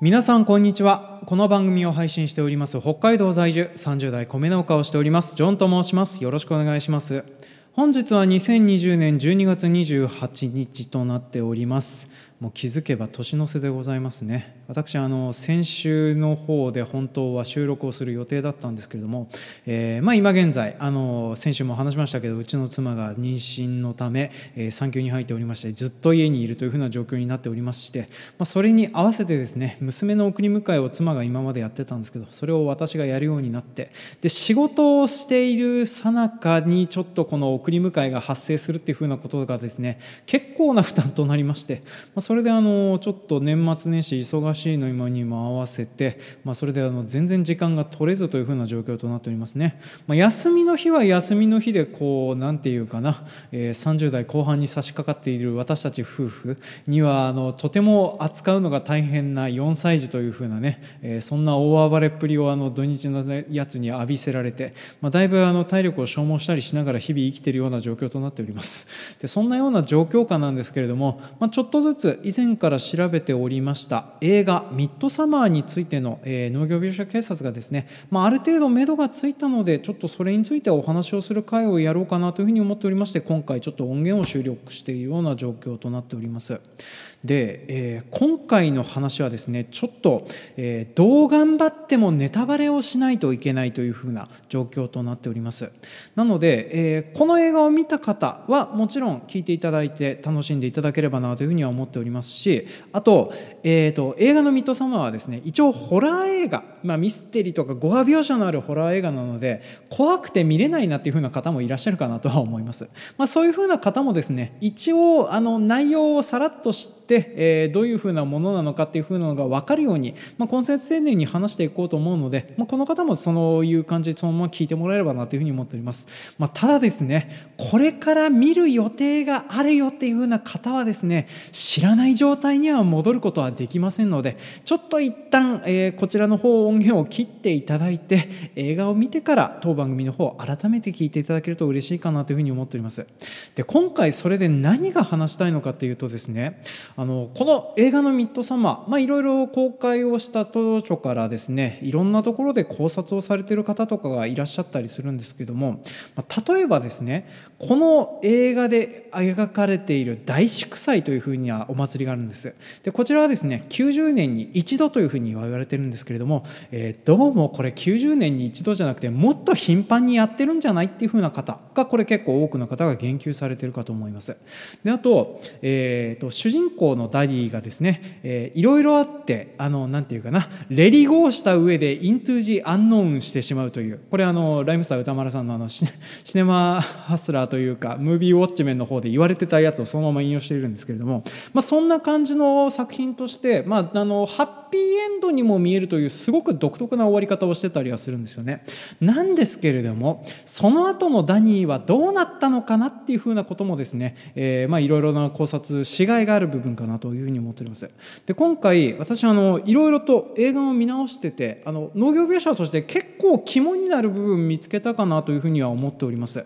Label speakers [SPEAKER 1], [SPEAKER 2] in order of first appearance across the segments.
[SPEAKER 1] 皆さんこんにちは。この番組を配信しております北海道在住30代米農家をしておりますジョンと申します。よろしくお願いします。本日は2020年12月28日となっております。もう気づけば年の瀬でございますね。私あの先週の方で本当は収録をする予定だったんですけれども、えー、まあ、今現在あの先週も話しましたけどうちの妻が妊娠のため、えー、産休に入っておりましてずっと家にいるというふうな状況になっておりまして、まあ、それに合わせてですね娘の送り迎えを妻が今までやってたんですけどそれを私がやるようになってで仕事をしているさなかにちょっとこの送り迎えが発生するっていうふうなことがですね結構な負担となりまして、まあ、それであのちょっと年末年始忙しいの今にも合わせて、まあ、それであの全然時間が取れずというふうな状況となっておりますね、まあ、休みの日は休みの日でこう何て言うかな、えー、30代後半に差し掛かっている私たち夫婦にはあのとても扱うのが大変な4歳児というふうなね、えー、そんな大暴れっぷりをあの土日のやつに浴びせられて、まあ、だいぶあの体力を消耗したりしながら日々生きているような状況となっております。でそんなような状況下なんですけれども、まあ、ちょっとずつ以前から調べておりました映画「ミッドサマー」についての、えー、農業技術者警察がですね、まあ、ある程度目処がついたのでちょっとそれについてお話をする会をやろうかなというふうに思っておりまして今回ちょっと音源を収録しているような状況となっております。で、えー、今回の話はですねちょっと、えー、どう頑張ってもネタバレをしないといけないというふうな状況となっております。なので、えー、この映画を見た方はもちろん聞いていただいて楽しんでいただければなというふうには思っておりますしあと,、えーと、映画の「ミッドサマー」はですね一応ホラー映画、まあ、ミステリーとか語話描写のあるホラー映画なので怖くて見れないなっていうふうな方もいらっしゃるかなとは思います、まあ、そういうふうな方もですね一応あの内容をさらっと知って、えー、どういうふうなものなのかっていうふうなのが分かるように、まあ、根節丁寧に話していこうと思うので、まあ、この方もそういう感じでそのまま聞いてもらえればなというふうに思っております、まあ、ただですねこれから見る予定があるよっていうふうな方はですね知らない状態には戻ることはできませんのでちょっと一旦、えー、こちらの方音源を切っていただいて映画を見てから当番組の方を改めて聞いていただけると嬉しいかなというふうに思っております。で今回それで何が話したいのかというとですねあのこの映画の「ミッドサマー」まあいろいろ公開をした当初からですねいろんなところで考察をされている方とかがいらっしゃったりするんですけども、まあ、例えばですねこの映画で描かれている大祝祭というふうにはお祭りがあるんです。でこちらはですね90年に一度というふうに言われてるんですけれども、えー、どうもこれ90年に一度じゃなくてもっと頻繁にやってるんじゃないっていうふうな方がこれ結構多くの方が言及されてるかと思います。であと,、えーと、主人公のダニーがですね、えー、いろいろあってあのなんていうかな let it go した上で into the unknown してしまうというこれあのライムスター宇多丸さんのあのシネマハスラーというかムービーウォッチメンの方で言われてたやつをそのまま引用しているんですけれども、まあ、そんな感じの作品として、まあ、あのハッピーエンドにも見えるというすごく独特な終わり方をしてたりはするんですよね。なんですけれどもその後のダニーはどうなったのかなっていうふうなこともですね、えー、まあいろいろな考察しがいがある部分かなというふうに思っております。で今回私あのいろいろと映画を見直しててあの農業描写として結構肝になる部分見つけたかなというふうには思っております。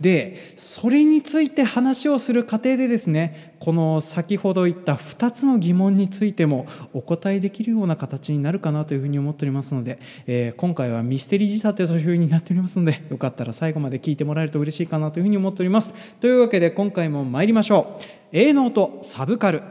[SPEAKER 1] でそれについて話をする過程でですねこの先ほど言った2つの疑問についてもお答えできるような形になるかなというふうに思っておりますので、えー、今回はミステリー仕立てというふうになっておりますのでよかったら最後まで聞いてもらえると嬉しいかなというふうに思っております。というわけで今回も参りましょう。営農とサブカル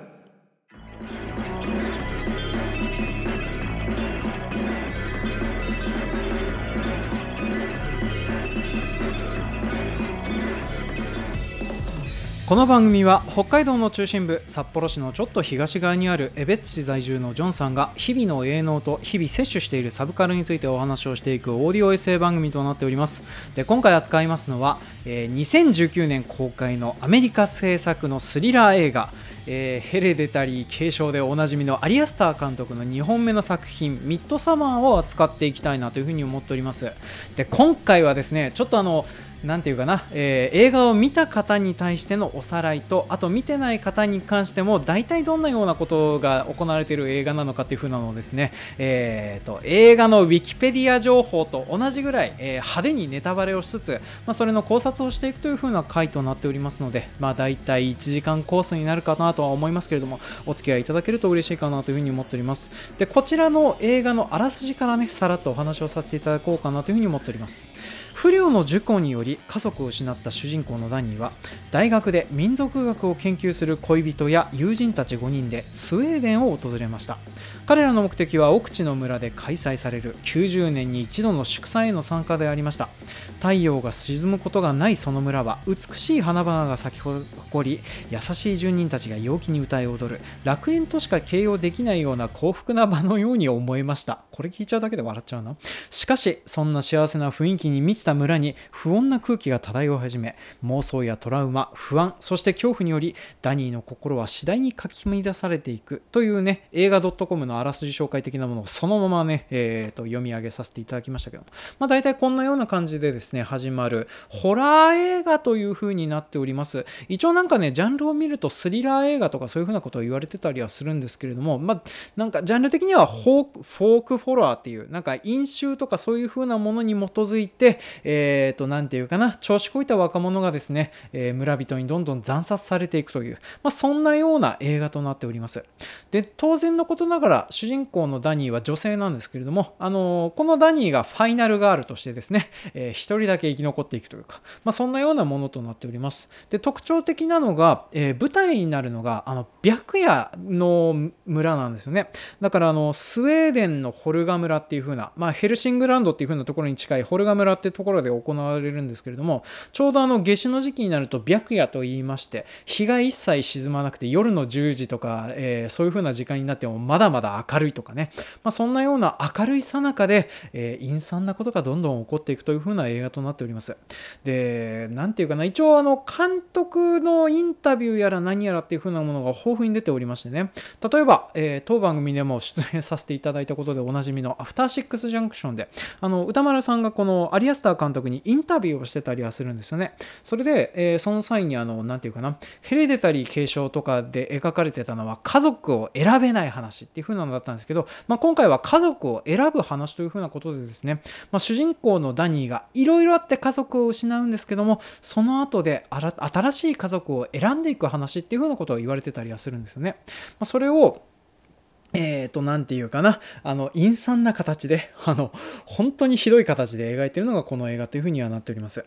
[SPEAKER 1] この番組は北海道の中心部札幌市のちょっと東側にある江別市在住のジョンさんが日々の営農と日々摂取しているサブカルについてお話をしていくオーディオエッセイ番組となっております。で今回扱いますのは、えー、2019年公開のアメリカ制作のスリラー映画。えー、ヘレデタリー継承でおなじみのアリアスター監督の2本目の作品「ミッドサマー」を扱っていきたいなというふうに思っております。で今回はですねちょっとあの何て言うかな、えー、映画を見た方に対してのおさらいとあと見てない方に関しても大体どんなようなことが行われている映画なのかっていう風なのをですね、えーと、映画のウィキペディア情報と同じぐらい、えー、派手にネタバレをしつつ、まあ、それの考察をしていくという風な回となっておりますので、まあ、大体1時間コースになるかなとは思いますけれどもお付き合いいただけると嬉しいかなという風に思っております。でこちらの映画のあらすじからねさらっとお話をさせていただこうかなという風に思っております。不良の事故により家族を失った主人公のダニーは大学で民族学を研究する恋人や友人たち5人でスウェーデンを訪れました。彼らの目的は奥地の村で開催される90年に一度の祝祭への参加でありました。太陽が沈むことがないその村は美しい花々が咲き誇り優しい住人たちが陽気に歌い踊る楽園としか形容できないような幸福な場のように思えました。これ聞いちゃうだけで笑っちゃうな。しかしそんな幸せな雰囲気に満ちた村に不穏な空気が漂い始め妄想やトラウマ不安そして恐怖によりダニーの心は次第にかき乱されていくというね映画 .com ののあらすじ紹介的なものをそのままね、えー、と読み上げさせていただきましたけども、まあ、大体こんなような感じでですね、始まるホラー映画という風になっております。一応なんかね、ジャンルを見るとスリラー映画とかそういう風なことを言われてたりはするんですけれども、まあ、なんかジャンル的にはフォークフォークホラーっていう、なんか飲酒とかそういう風なものに基づいて、えっ、ー、と、なんていうかな、調子こいた若者がですね、えー、村人にどんどん惨殺されていくという、まあ、そんなような映画となっております。で、当然のことながら、主人公のダニーは女性なんですけれども、あのこのダニーがファイナルガールとしてですね、えー、1人だけ生き残っていくというか、まあ、そんなようなものとなっております。で特徴的なのが、えー、舞台になるのがあの白夜の村なんですよね。だからあのスウェーデンのホルガ村っていう風な、まあ、ヘルシングランドっていう風なところに近いホルガ村ってところで行われるんですけれども、ちょうどあの夏至の時期になると白夜と言いまして、日が一切沈まなくて夜の10時とか、えー、そういう風な時間になってもまだまだ明るいとかね、まあ、そんなような明るいさなかで、えー、陰惨なことがどんどん起こっていくという風な映画となっております。で、なんていうかな、一応あの監督のインタビューやら何やらっていう風なものが豊富に出ておりましてね、例えば、えー、当番組でも出演させていただいたことでおなじみのアフターシックスジャンクションで、あの歌丸さんがこのアリアスター監督にインタビューをしてたりはするんですよね。それで、えー、その際にあの、なんていうかな、ヘレデタリー継承とかで描かれてたのは家族を選べない話っていう風なのだったんですけど、まあ、今回は家族を選ぶ話というふうなことでですね、まあ、主人公のダニーがいろいろあって家族を失うんですけどもその後で新しい家族を選んでいく話っていうふうなことを言われてたりはするんですよね。まあ、それをえ、ー、と、なんていうかな、あの、陰惨な形で、あの、本当にひどい形で描いているのがこの映画というふうにはなっております。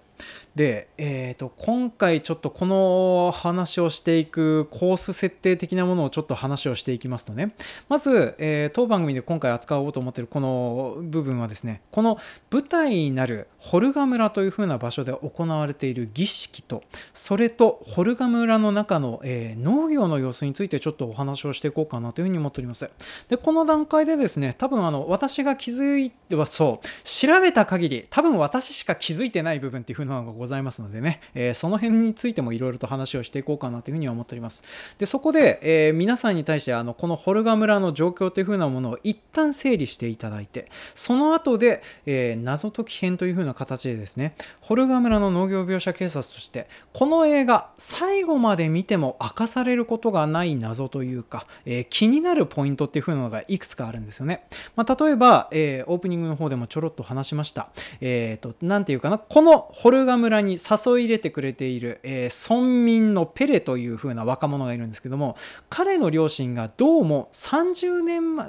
[SPEAKER 1] で、えっ、ー、と、今回ちょっとこの話をしていくコース設定的なものをちょっと話をしていきますとね、まず、えー、当番組で今回扱おうと思っているこの部分はですね、この舞台になるホルガ村というふうな場所で行われている儀式と、それとホルガ村の中の、えー、農業の様子についてちょっとお話をしていこうかなというふうに思っております。で、この段階でですね、多分あの、私が気づいてはそう、調べた限り、多分私しか気づいてない部分っていうのがございますのでね、えー、その辺についてもいろいろと話をしていこうかなというふうには思っております。で、そこで、えー、皆さんに対して、あの、このホルガ村の状況という風なものを一旦整理していただいて、その後で、えー、謎解き編という風な形でですね、ホルガ村の農業描写警察として、この映画、最後まで見ても明かされることがない謎というか、え気になるポイントっていう風なのがいくつかあるんですよね。まあ、例えば、えー、オープニングの方でもちょろっと話しました。えっ、ー、と、なんていうかな、このホルルガ村に誘い入れてくれている、えー、村民のペレという風な若者がいるんですけども、彼の両親がどうも30年前、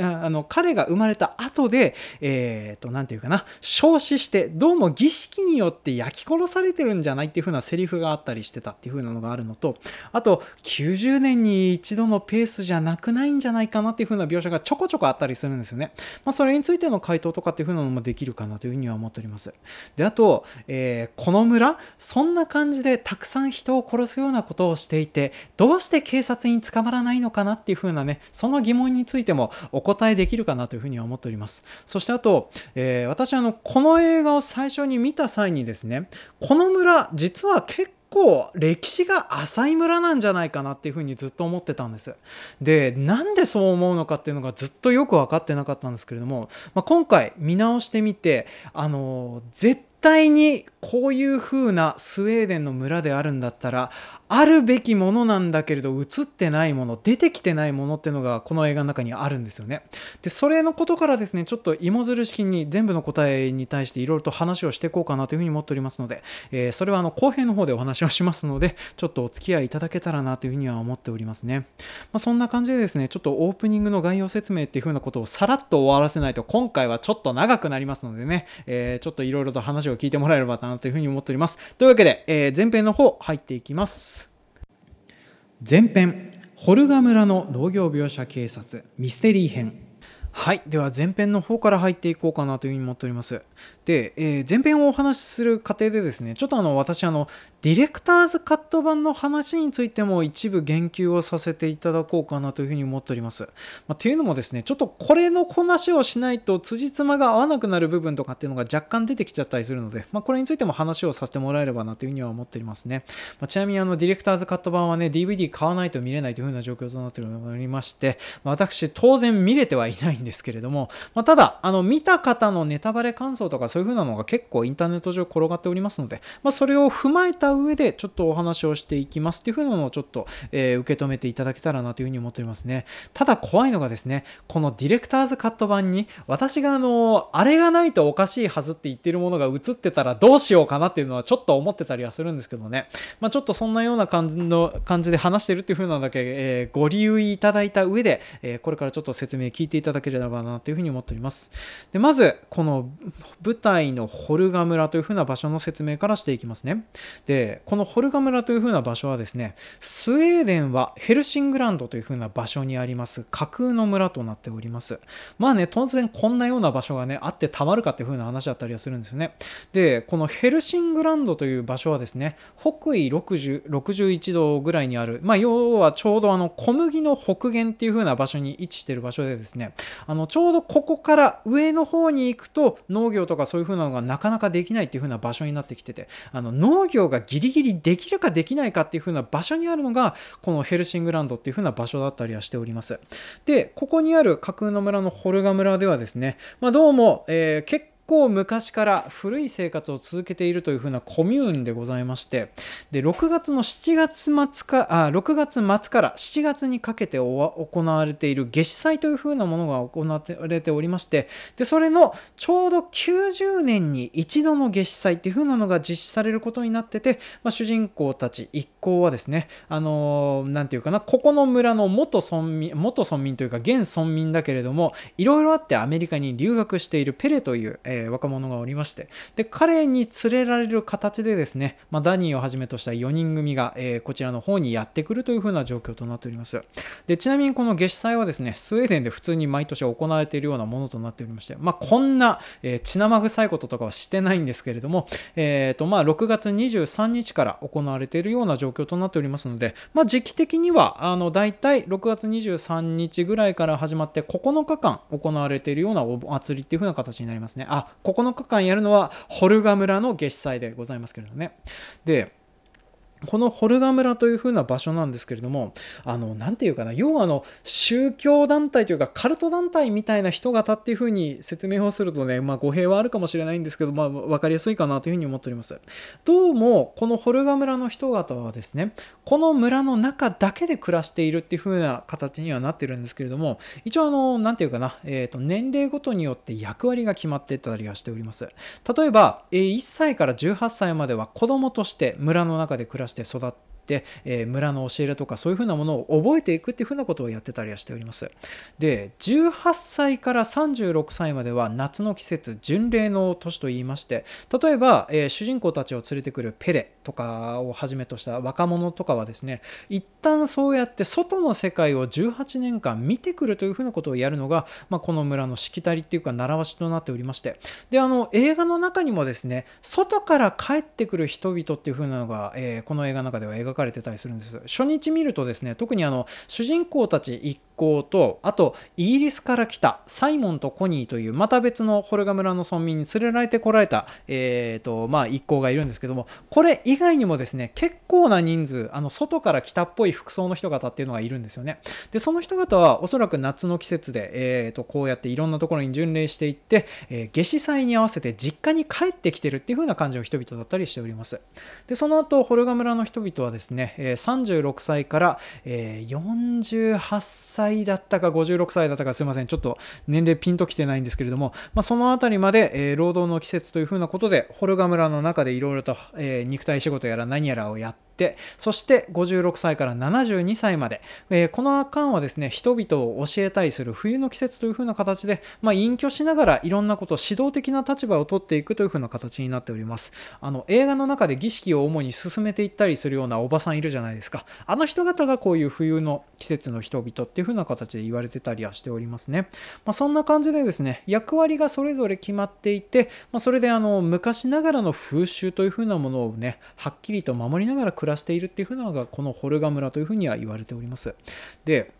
[SPEAKER 1] あの、彼が生まれた後で、えっ、ー、と、なんていうかな、焼死して、どうも儀式によって焼き殺されてるんじゃないっていう風なセリフがあったりしてたっていう風なのがあるのと、あと、90年に一度のペースじゃなくないんじゃないかなっていう風な描写がちょこちょこあったりするんですよね。まあ、それについての回答とかっていう風なのもできるかなというふうには思っております。で、あと、えこの村、そんな感じでたくさん人を殺すようなことをしていて、どうして警察に捕まらないのかなっていう風なね、その疑問についてもお答えできるかなというふうには思っております。そしてあと、えー、私あの、この映画を最初に見た際にですね、この村、実は結構構歴史が浅い村なんじゃないかなっていうふうにずっと思ってたんです。で、なんでそう思うのかっていうのがずっとよく分かってなかったんですけれども、まあ、今回見直してみて、あの、絶対にこういう風なスウェーデンの村であるんだったらあるべきものなんだけれど映ってないもの出てきてないものっていうのがこの映画の中にあるんですよね。でそれのことからですねちょっと芋づる式に全部の答えに対していろいろと話をしていこうかなというふうに思っておりますので、えー、それはあの後編の方でお話をしますのでちょっとお付き合いいただけたらなというふうには思っておりますね、まあ、そんな感じでですねちょっとオープニングの概要説明っていう風なことをさらっと終わらせないと今回はちょっと長くなりますのでね、えー、ちょっといろいろと話を聞いてもらえればなというふうに思っております。というわけで、えー、前編の方入っていきます。前編ホルガ村の農業描写警察ミステリー編。はいでは前編の方から入っていこうかなというふうに思っております。で、えー、前編をお話しする過程でですねちょっとあの私あのディレクターズカット版の話についても一部言及をさせていただこうかなというふうに思っております、まあ、というのもですねちょっとこれの話をしないと辻褄が合わなくなる部分とかっていうのが若干出てきちゃったりするので、まあ、これについても話をさせてもらえればなというふうには思っておりますね、まあ、ちなみにあのディレクターズカット版はね DVD 買わないと見れないというふうな状況となっておりまして、ま私当然見れてはいないんですけれども、まただあの見た方のネタバレ感想とかそういう風なのが結構インターネット上転がっておりますので、まあ、それを踏まえた上でちょっとお話をしていきますっていう風なのをちょっと、えー、受け止めていただけたらなという風に思っておりますね。ただ怖いのがですね、このディレクターズカット版に私があの、あれがないとおかしいはずって言ってるものが映ってたらどうしようかなっていうのはちょっと思ってたりはするんですけどね。まあ、ちょっとそんなような感じの感じで話してるっていう風なだけ、えー、ご理由いただいた上で、えー、これからちょっと説明聞いていただければなという風に思っております。でまず、この舞台のホルガ村というふうな場所の説明からしていきますね。で、このホルガ村というふうな場所はですね、スウェーデンはヘルシングランドというふうな場所にあります架空の村となっております。まあね、当然こんなような場所がね、あってたまるかっていうふうな話だったりはするんですよね。で、このヘルシングランドという場所はですね、北緯60 61度ぐらいにある、まあ、要はちょうどあの小麦の北限っていう風な場所に位置している場所でですね、あのちょうどここから上の方に行くと農業とかそういうふうなのがなかなかできないっていうふうな場所になってきてて、あの農業がギリギリできるかできないかっていうふうな場所にあるのが、このヘルシングランドっていうふうな場所だったりはしております。で、ここにある架空の村のホルガ村ではですね、まあ、どうも、えー、結構構昔から古い生活を続けているというふうなコミューンでございましてで6月の7月末かあ6月末から7月にかけて行われている夏至祭というふうなものが行われておりましてでそれのちょうど90年に一度の夏至祭っていうふうなのが実施されることになってて、まあ、主人公たち一行はですねあの何、ー、て言うかなここの村の元村民元村民というか現村民だけれどもいろいろあってアメリカに留学しているペレという、えーえー、若者がおりまして、で、彼に連れられる形でですね、まあ、ダニーをはじめとした4人組が、えー、こちらの方にやってくるというふうな状況となっております。で、ちなみにこの夏至祭はですね、スウェーデンで普通に毎年行われているようなものとなっておりまして、まあ、こんな、えー、血生臭いこととかはしてないんですけれども、えっ、ー、と、まあ、6月23日から行われているような状況となっておりますので、まあ、時期的には、あの、大体6月23日ぐらいから始まって9日間行われているようなお祭りっていう風な形になりますね。あ、9日間やるのはホルガ村の夏至祭でございますけれどね。で、このホルガ村という風な場所なんですけれども、あの、なんていうかな、要はあの、宗教団体というか、カルト団体みたいな人型っていう風に説明をするとね、まあ、語弊はあるかもしれないんですけど、まあ、わかりやすいかなという風に思っております。どうも、このホルガ村の人型はですね、この村の中だけで暮らしているっていう風な形にはなってるんですけれども、一応あの、なんていうかな、えっ、ー、と、年齢ごとによって役割が決まってたりはしております。例えば、1歳から18歳までは子供として村の中で暮らしてして育っ、えー、村の教えるとかそういうふうなものを覚えていくっていうふうなことをやってたりはしております。で、18歳から36歳までは夏の季節、巡礼の年と言いまして、例えば、えー、主人公たちを連れてくるペレとかをはじめとした若者とかはですね、一旦そうやって外の世界を18年間見てくるというふうなことをやるのが、まあ、この村のしきたりっていうか習わしとなっておりまして、で、あの、映画の中にもですね、外から帰ってくる人々っていうふうなのが、えー、この映画の中では描かれてたりするんです。初日見るとですね特にあの主人公たち一行とあとイギリスから来たサイモンとコニーというまた別のホルガ村の村民に連れられてこられた、えーとまあ、一行がいるんですけどもこれ以外にもですね結構な人数あの外から来たっぽい服装の人方っていうのがいるんですよね。でその人方はおそらく夏の季節で、えー、とこうやっていろんなところに巡礼していって、えー、夏至祭に合わせて実家に帰ってきてるっていう風な感じの人々だったりしております。でその後ホルガ村の人々はですね、36歳から、え48歳だったか56歳だったかすいません。ちょっと年齢ピンときてないんですけれども、まあ、その辺りまで、え労働の季節というふうなことでホルガ村の中でいろいろと、え肉体仕事やら何やらをやってってそして56歳から72歳まで、えー、この間はですね人々を教えたりする冬の季節というふうな形で、まあ、隠居しながらいろんなことを指導的な立場を取っていくというふうな形になっております。あの映画の中で儀式を主に進めていったりするようなおばさんいるじゃないですか。あの人方がこういう冬の季節の人々っていうふうな形で言われてたりはしておりますね、まあ、そんな感じでですね役割がそれぞれ決まっていて、まあ、それであの昔ながらの風習というふうなものをねはっきりと守りながら暮暮らしているっていうふうなのがこのホルガ村というふうには言われております。で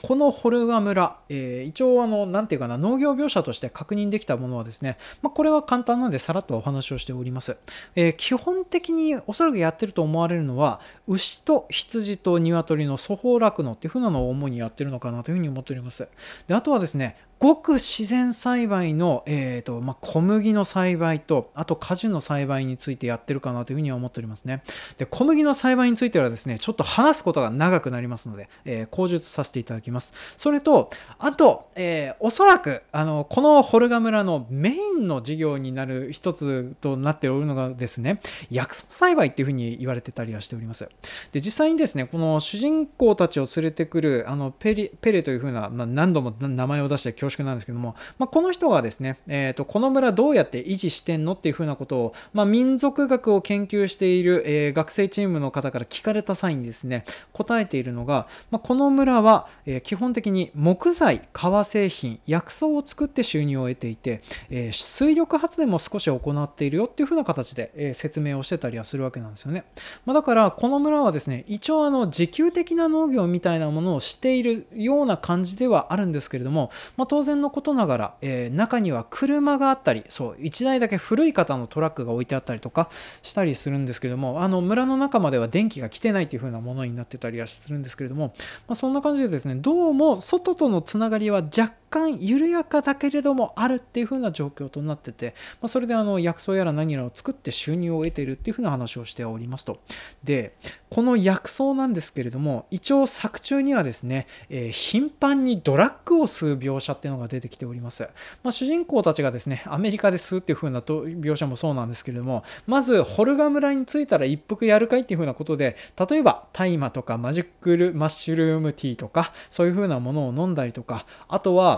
[SPEAKER 1] このホルガ村、えー、一応あの、なていうかな、農業描写として確認できたものはですね、まあ、これは簡単なんでさらっとお話をしております。えー、基本的におそらくやってると思われるのは、牛と羊と鶏の粗放酪農っていう風なのを主にやってるのかなというふうに思っております。で、あとはですね、ごく自然栽培の、えーとまあ、小麦の栽培とあと果樹の栽培についてやってるかなというふうには思っておりますね。で小麦の栽培についてはですねちょっと話すことが長くなりますので、えー、口述させていただきます。それとあと、えー、おそらくあのこのホルガ村のメインの事業になる一つとなっておるのがですね薬草栽培っていうふうに言われてたりはしております。で実際にですねこの主人公たちを連れてくるあのペリペレというふうな、まあ、何度も名前を出して恐縮なんですけども、まあ、この人がですね、えーと、この村どうやって維持してんのっていうふうなことを、まあ、民族学を研究している、えー、学生チームの方から聞かれた際にですね答えているのが、まあ、この村は、えー、基本的に木材革製品薬草を作って収入を得ていて、えー、水力発電も少し行っているよっていうふうな形で、え説明をしてたりはするわけなんですよね、まだからこの村はですね一応あの自給的な農業みたいなものをしているような感じではあるんですけれども、ま当然のことながら、えー、中には車があったりそう1台だけ古い方のトラックが置いてあったりとかしたりするんですけどもあの村の中までは電気が来てないという風なものになってたりはするんですけれども、まあ、そんな感じでですねどうも外とのつながりは若干緩やかだけれどもあるっていう風な状況となってて、まあ、それであの薬草やら何やらを作って収入を得ているっていう風な話をしておりますと。でこの薬草なんですけれども一応作中にはですね、えー、頻繁にドラッグを吸う描写っていうのが出てきております、まあ、主人公たちがですねアメリカで吸うっていう風な描写もそうなんですけれどもまずホルガ村に着いたら一服やるかいっていう風なことで例えば大麻とかマジックルマッシュルームティーとかそういう風なものを飲んだりとかあとは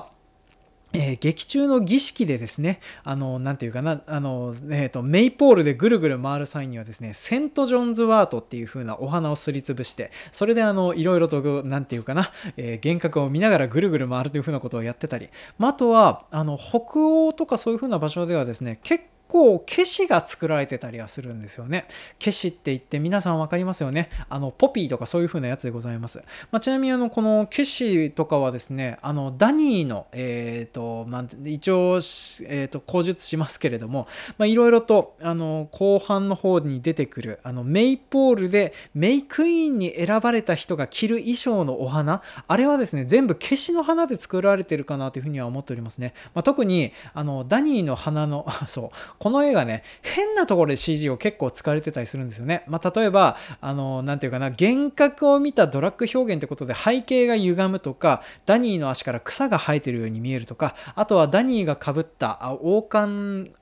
[SPEAKER 1] えー、劇中の儀式でですね、あの、なんていうかな、あの、えっ、ー、と、メイポールでぐるぐる回る際にはですね、セント・ジョンズ・ワートっていう風なお花をすりつぶして、それであの、いろいろと、なんていうかな、えー、幻覚を見ながらぐるぐる回るという風なことをやってたり、まあ、あとは、あの、北欧とかそういう風な場所ではですね、結構消しが作られてたりはするんですよね。消しって言って皆さん分かりますよね。あの、ポピーとかそういう風なやつでございます。まあ、ちなみにあの、この消しとかはですね、あの、ダニーの、えっ、ー、と、まあ、一応、えっ、ー、と、口述しますけれども、まあ、いろいろと、あの、後半の方に出てくる、あの、メイポールでメイクイーンに選ばれた人が着る衣装のお花、あれはですね、全部消しの花で作られてるかなというふうには思っておりますね。まあ、特に、あの、ダニーの花の、そう、この映画ね、変なところで CG を結構使われてたりするんですよね。まあ、例えば、あの、なんていうかな、幻覚を見たドラッグ表現ってことで背景が歪むとか、ダニーの足から草が生えてるように見えるとか、あとはダニーがかぶった王冠、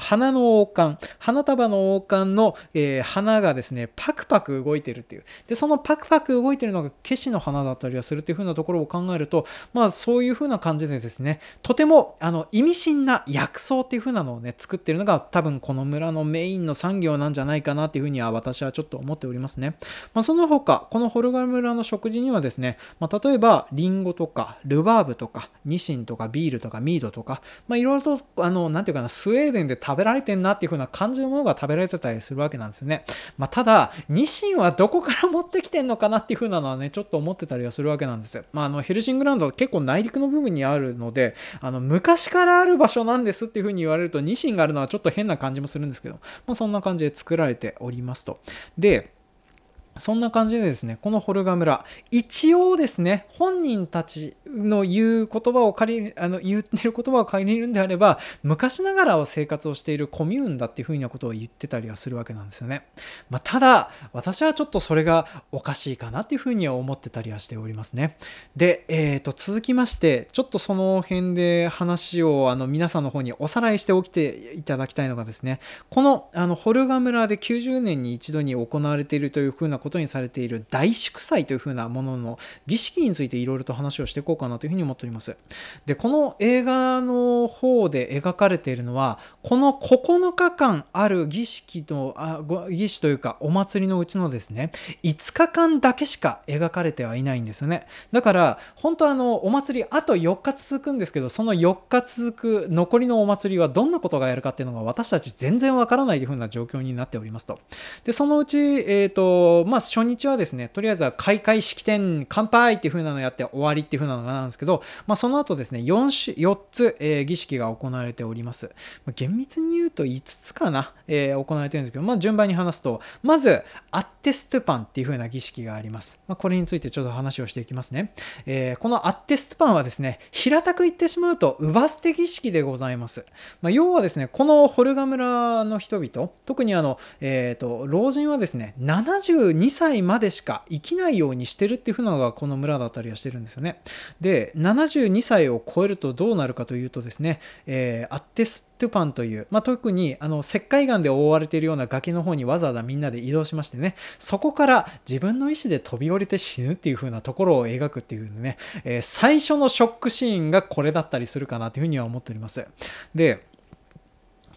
[SPEAKER 1] 花の王冠、花束の王冠の、えー、花がですね、パクパク動いてるっていう。で、そのパクパク動いてるのがケシの花だったりはするっていう風なところを考えると、まあそういう風な感じでですね、とてもあの意味深な薬草っていう風なのをね、作ってるののが多分この村のメインの産業なんじゃないかなっていうふうには私はちょっと思っておりますね。まあ、その他、このホルガ村の食事にはですね、まあ、例えばリンゴとかルバーブとかニシンとかビールとかミードとか、まあ、いろいろと、あの、なんていうかな、スウェーデンで食べられてんなっていう風な感じのものが食べられてたりするわけなんですよね。まあ、ただ、ニシンはどこから持ってきてんのかなっていう風なのはね、ちょっと思ってたりはするわけなんですよ。まあ、あの、ヘルシングランドは結構内陸の部分にあるので、あの、昔からある場所なんですっていう風に言われると、ニシンがあるのはちょっと変な感じもするんですけど、まあ、そんな感じで作られておりますと。で、そんな感じでですね、このホルガ村、一応ですね、本人たちの言う言葉を借り、あの言ってる言葉を借りるんであれば、昔ながらを生活をしているコミューンだっていうふうなことを言ってたりはするわけなんですよね。まあ、ただ、私はちょっとそれがおかしいかなっていうふうには思ってたりはしておりますね。で、えー、と、続きまして、ちょっとその辺で話をあの皆さんの方におさらいしておきていただきたいのがですね、このあのホルガ村で90年に一度に行われているというふうなことにされている大祝祭というふうなものの儀式についていろいろと話をしていこうかなというふうに思っております。で、この映画の方で描かれているのは、この9日間ある儀式の、あ儀式というかお祭りのうちのですね、5日間だけしか描かれてはいないんですよね。だから、本当あの、お祭りあと4日続くんですけど、その4日続く残りのお祭りはどんなことがやるかっていうのが私たち全然わからないというふうな状況になっておりますと。で、そのうち、えっ、ー、と、まあ、初日はですね、とりあえずは開会式典乾杯っていう風なのをやって終わりっていう風なのがなんですけど、まあ、その後ですね、4, 4つ、えー、儀式が行われております。まあ、厳密に言うと5つかな、えー、行われてるんですけど、まあ、順番に話すと、まず、アッテストパンっていう風な儀式があります。まあ、これについてちょっと話をしていきますね。えー、このアッテストパンはですね、平たく言ってしまうと、乳母捨て儀式でございます。まあ、要はですね、このホルガ村の人々、特にあの、えっ、と、老人はですね、72 2歳までしか生きないようにしてるっていうのがこの村だったりはしてるんですよね。で、72歳を超えるとどうなるかというとですね、えー、アッテストゥパンという、まあ、特にあの石灰岩で覆われているような崖の方にわざわざみんなで移動しましてね、そこから自分の意思で飛び降りて死ぬっていう風なところを描くっていうね、えー、最初のショックシーンがこれだったりするかなというふうには思っております。で、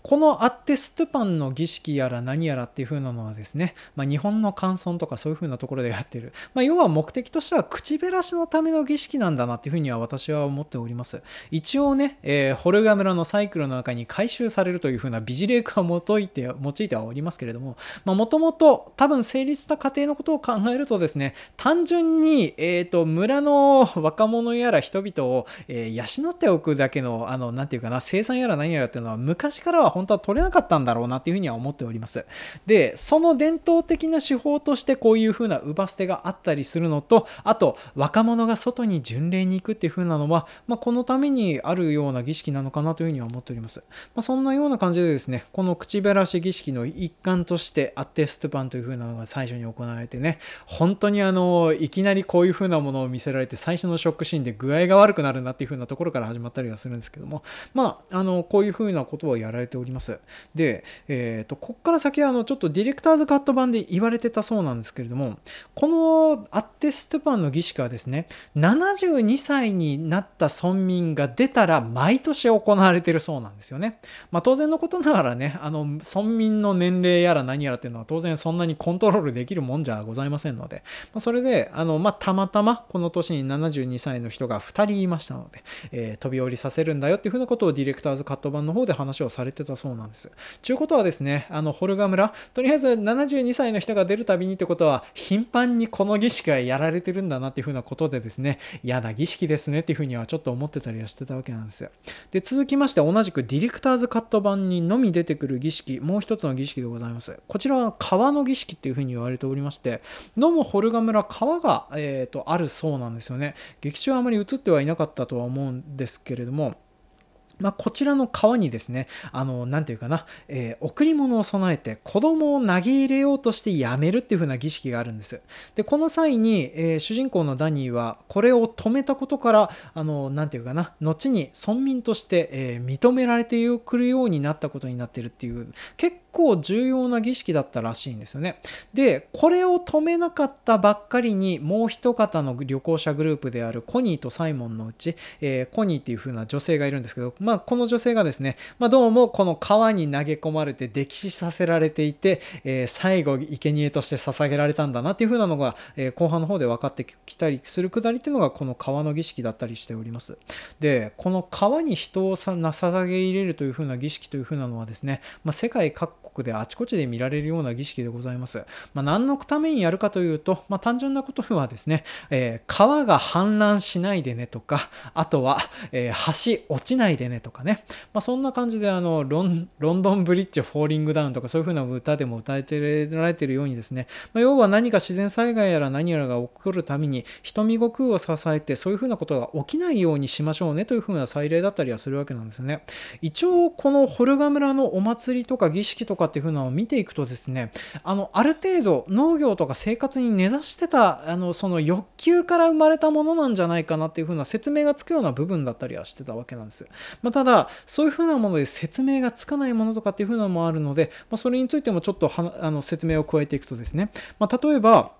[SPEAKER 1] このアッテストゥパンの儀式やら何やらっていう風なのはですね、まあ、日本の乾村とかそういう風なところでやってる、まあ、要は目的としては口減らしのための儀式なんだなっていう風には私は思っております。一応ね、えー、ホルガ村のサイクルの中に回収されるという風な美辞令句を用いて用いてはおりますけれども、もともと多分成立した過程のことを考えるとですね、単純に、えーと、村の若者やら人々を、えー、養っておくだけの、あの、なんていうかな、生産やら何やらっていうのは昔からは本当は取れなかったんだろうなっていうふうには思っております。で、その伝統的な手法としてこういうふうな乳捨てがあったりするのと、あと若者が外に巡礼に行くっていうふうなのは、まあ、このためにあるような儀式なのかなというふうには思っております。まあ、そんなような感じでですね、この口減らし儀式の一環としてアッテストパンというふうなのが最初に行われてね、本当にあの、いきなりこういうふうなものを見せられて最初のショックシーンで具合が悪くなるなっていうふうなところから始まったりはするんですけども、まあ、あの、こういうふうなことをやられております。で、えーと、こっから先はあのちょっとディレクターズカット版で言われてたそうなんですけれどもこのアッテストゥパンの儀式はですね72歳になった村民が出たら毎年行われてるそうなんですよね。まあ、当然のことながらねあの村民の年齢やら何やらっていうのは当然そんなにコントロールできるもんじゃございませんので、まあ、それであの、まあ、たまたまこの年に72歳の人が2人いましたので、えー、飛び降りさせるんだよっていうふうなことをディレクターズカット版の方で話をされてたそうなんです。ちゅうことはですね、あの、ホルガ村、とりあえず72歳の人が出るたびにってことは、頻繁にこの儀式がやられてるんだなっていうふうなことでですね、嫌な儀式ですねっていうふうにはちょっと思ってたりはしてたわけなんですよ。で、続きまして同じくディレクターズカット版にのみ出てくる儀式、もう一つの儀式でございます。こちらは川の儀式っていうふうに言われておりまして、どうもホルガ村、川が、えーと、あるそうなんですよね。劇中はあまり映ってはいなかったとは思うんですけれども、まあ、こちらの川にですね、あの、なんていうかな、えー、贈り物を備えて子供を投げ入れようとしてやめるっていう風な儀式があるんです。で、この際に、えー、主人公のダニーはこれを止めたことから、あの、なんていうかな、後に村民として、えー、認められてくるようになったことになってるっていう、結構重要な儀式だったらしいんですよね。でこれを止めなかったばっかりにもう一方の旅行者グループであるコニーとサイモンのうち、えー、コニーっていう風な女性がいるんですけど、まあ、この女性がですね、まあ、どうもこの川に投げ込まれて溺死させられていて、えー、最後生贄として捧げられたんだなっていう風なのが、えー、後半の方で分かってきたりするくだりっていうのがこの川の儀式だったりしております。でこの川に人をさ捧げ入れるという風な儀式という風なのはですね、まあ、世界各であちこちで見られるような儀式でございます。まあ、何のためにやるかというと、まあ、単純なことはですね、えー、川が氾濫しないでねとか、あとは、えー、橋落ちないでねとかね、まあ、そんな感じであのロンドンブリッジフォーリングダウンとかそういう風な歌でも歌えてられてるようにですね、まあ、要は何か自然災害やら何やらが起こるために瞳悟空を支えてそういう風なことが起きないようにしましょうねという風な祭礼だったりはするわけなんですよね。一応このホルガ村のお祭りとか儀式とかっていう風なのを見ていくとですね、あのある程度農業とか生活に根ざしてたあのその欲求から生まれたものなんじゃないかなっていう風な説明がつくような部分だったりはしてたわけなんです。まあ、ただそういう風なもので説明がつかないものとかっていう風なのもあるので、まあ、それについてもちょっとあの説明を加えていくとですね、まあ、例えば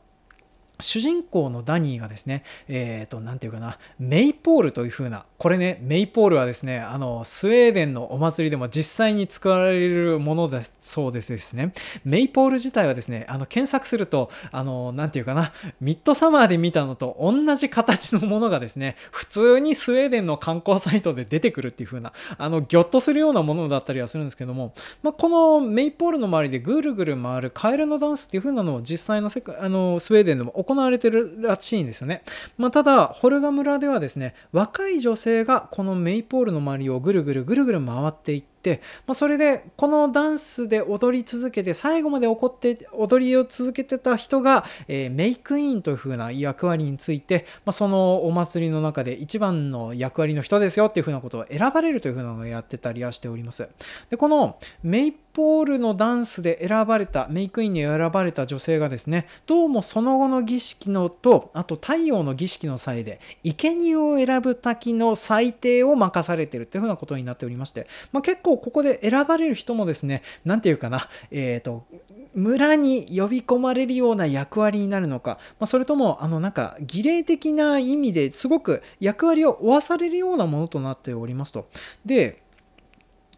[SPEAKER 1] 主人公のダニーがですね、えっ、ー、と、なんていうかな、メイポールという風な、これね、メイポールはですね、あの、スウェーデンのお祭りでも実際に使われるものだそうですですね、メイポール自体はですね、あの、検索すると、あの、なんていうかな、ミッドサマーで見たのと同じ形のものがですね、普通にスウェーデンの観光サイトで出てくるっていう風な、あの、ギョッとするようなものだったりはするんですけども、まあ、このメイポールの周りでぐるぐる回るカエルのダンスっていう風なのを実際の世界、あの、スウェーデンでも行われてるらしいんですよね。まあ、ただ、ホルガ村ではですね、若い女性がこのメイポールの周りをぐるぐるぐるぐる回っていって、まあ、それでこのダンスで踊り続けて最後まで怒って踊りを続けてた人が、えー、メイクインという風な役割について、まあ、そのお祭りの中で一番の役割の人ですよっていう風なことを選ばれるという風なのをやってたりはしております。でこのメイポールのダンスで選ばれたメイクインに選ばれた女性がですねどうもその後の儀式のとあと太陽の儀式の際で生贄を選ぶ滝の裁定を任されているというふうなことになっておりまして、まあ、結構ここで選ばれる人もですね何て言うかなえっ、ー、と村に呼び込まれるような役割になるのか、まあ、それともあのなんか儀礼的な意味ですごく役割を負わされるようなものとなっておりますと。で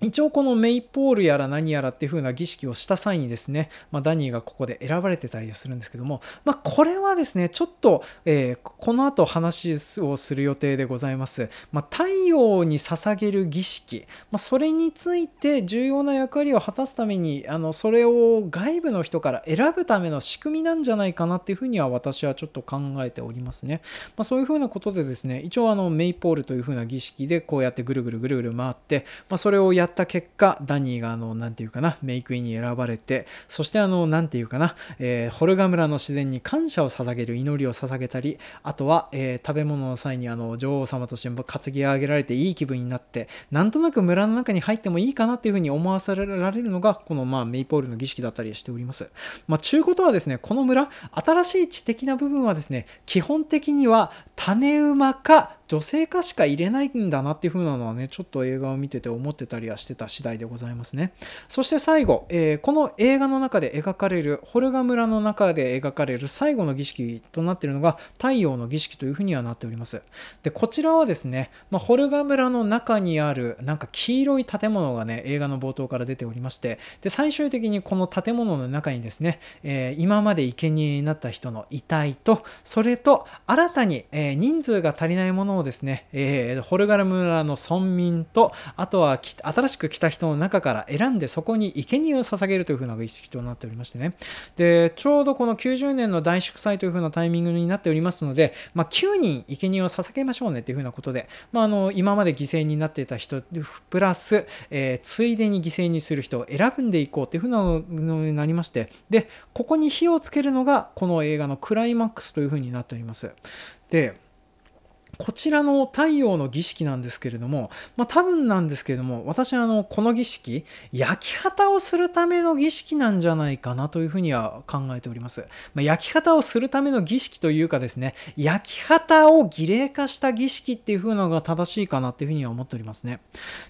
[SPEAKER 1] 一応このメイポールやら何やらっていう風な儀式をした際にですね、まあ、ダニーがここで選ばれてたりするんですけども、まあ、これはですね、ちょっと、えー、この後話をする予定でございます。まあ、太陽に捧げる儀式、まあ、それについて重要な役割を果たすために、あのそれを外部の人から選ぶための仕組みなんじゃないかなっていうふうには私はちょっと考えておりますね。ま、そういうふうなことでですね、一応あのメイポールというふうな儀式でこうやってぐるぐるぐるぐる回って、ま、それをやった結果、ダニーがあの、なんていうかな、メイクインに選ばれて、そしてあの、なんていうかな、えー、ホルガ村の自然に感謝を捧げる祈りを捧げたり、あとは、えー、食べ物の際にあの、女王様として担ぎ上げられていい気分になって、なんとなく村の中に入ってもいいかなっていうふうに思わせられるのが、このまあ、メイポールの儀式だったりしております。まあ、中古とはですね、この村、新しい知的な部分はですね、基本的には種馬か女性化しか入れないんだなっていう風なのはね、ちょっと映画を見てて思ってたりはしてた次第でございますね。そして最後、えー、この映画の中で描かれる、ホルガ村の中で描かれる最後の儀式となっているのが太陽の儀式という風にはなっております。で、こちらはですね、まあ、ホルガ村の中にあるなんか黄色い建物がね、映画の冒頭から出ておりまして、で、最終的にこの建物の中にですね、えー、今まで生贄になった人の遺体と、それと新たに、えー、人数が足りないものをですね、えー、ホルガラ村の村民と、あとは新しく来た人の中から選んでそこに生贄を捧げるというふうな儀式となっておりましてね。で、ちょうどこの90年の大祝祭というふうなタイミングになっておりますので、まあ、9人生贄を捧げましょうねというふうなことで、まあ、あの今まで犠牲になっていた人プラス、えー、ついでに犠牲にする人を選んでいこうというふうなのになりまして、で、ここに火をつけるのがこの映画のクライマックスというふうになっております。で、こちらの太陽の儀式なんですけれども、まあ多分なんですけれども、私はあの、この儀式、焼き旗をするための儀式なんじゃないかなというふうには考えております。まあ、焼き旗をするための儀式というかですね、焼き旗を儀礼化した儀式っていうふうなのが正しいかなっていうふうには思っておりますね。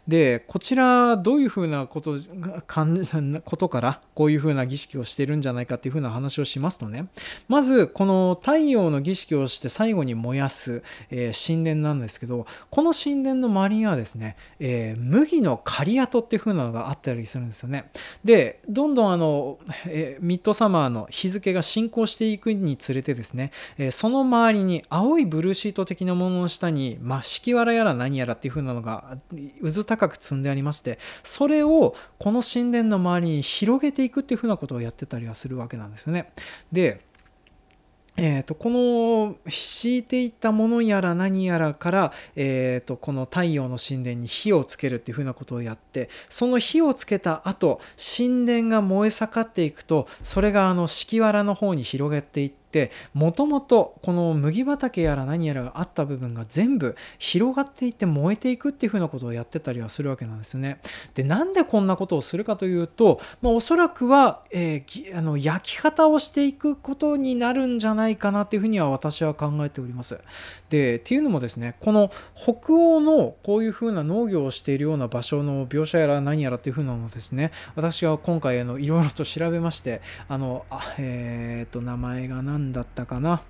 [SPEAKER 1] で、こちら、どういうふうなこと、感じ、ことから、こういうふうな儀式をしてるんじゃないかっていうふうな話をしますとね、まず、この太陽の儀式をして最後に燃やす、えー神殿なんですけどこの神殿の周りにはですね、えー、麦の刈り跡っていう風なのがあったりするんですよね。でどんどんあの、えー、ミッドサマーの日付が進行していくにつれてですね、えー、その周りに青いブルーシート的なものの下に、ま、敷き藁やら何やらっていう風なのが渦高く積んでありましてそれをこの神殿の周りに広げていくっていう風なことをやってたりはするわけなんですよね。でえーと、この敷いていったものやら何やらから、えーと、この太陽の神殿に火をつけるっていうふうなことをやってその火をつけた後神殿が燃え盛っていくとそれがあの敷き藁の方に広げていってってもともとこの麦畑やら何やらがあった部分が全部広がっていって燃えていくっていうふうなことをやってたりはするわけなんですよね。でなんでこんなことをするかというと、まあ、おそらくは、えー、あの焼き方をしていくことになるんじゃないかなっていうふうには私は考えております。でっていうのもですねこの北欧のこういうふうな農業をしているような場所の描写やら何やらっていうふうなのをですね私は今回あのいろいろと調べましてあのあえっ、ー、と名前が何だったかな。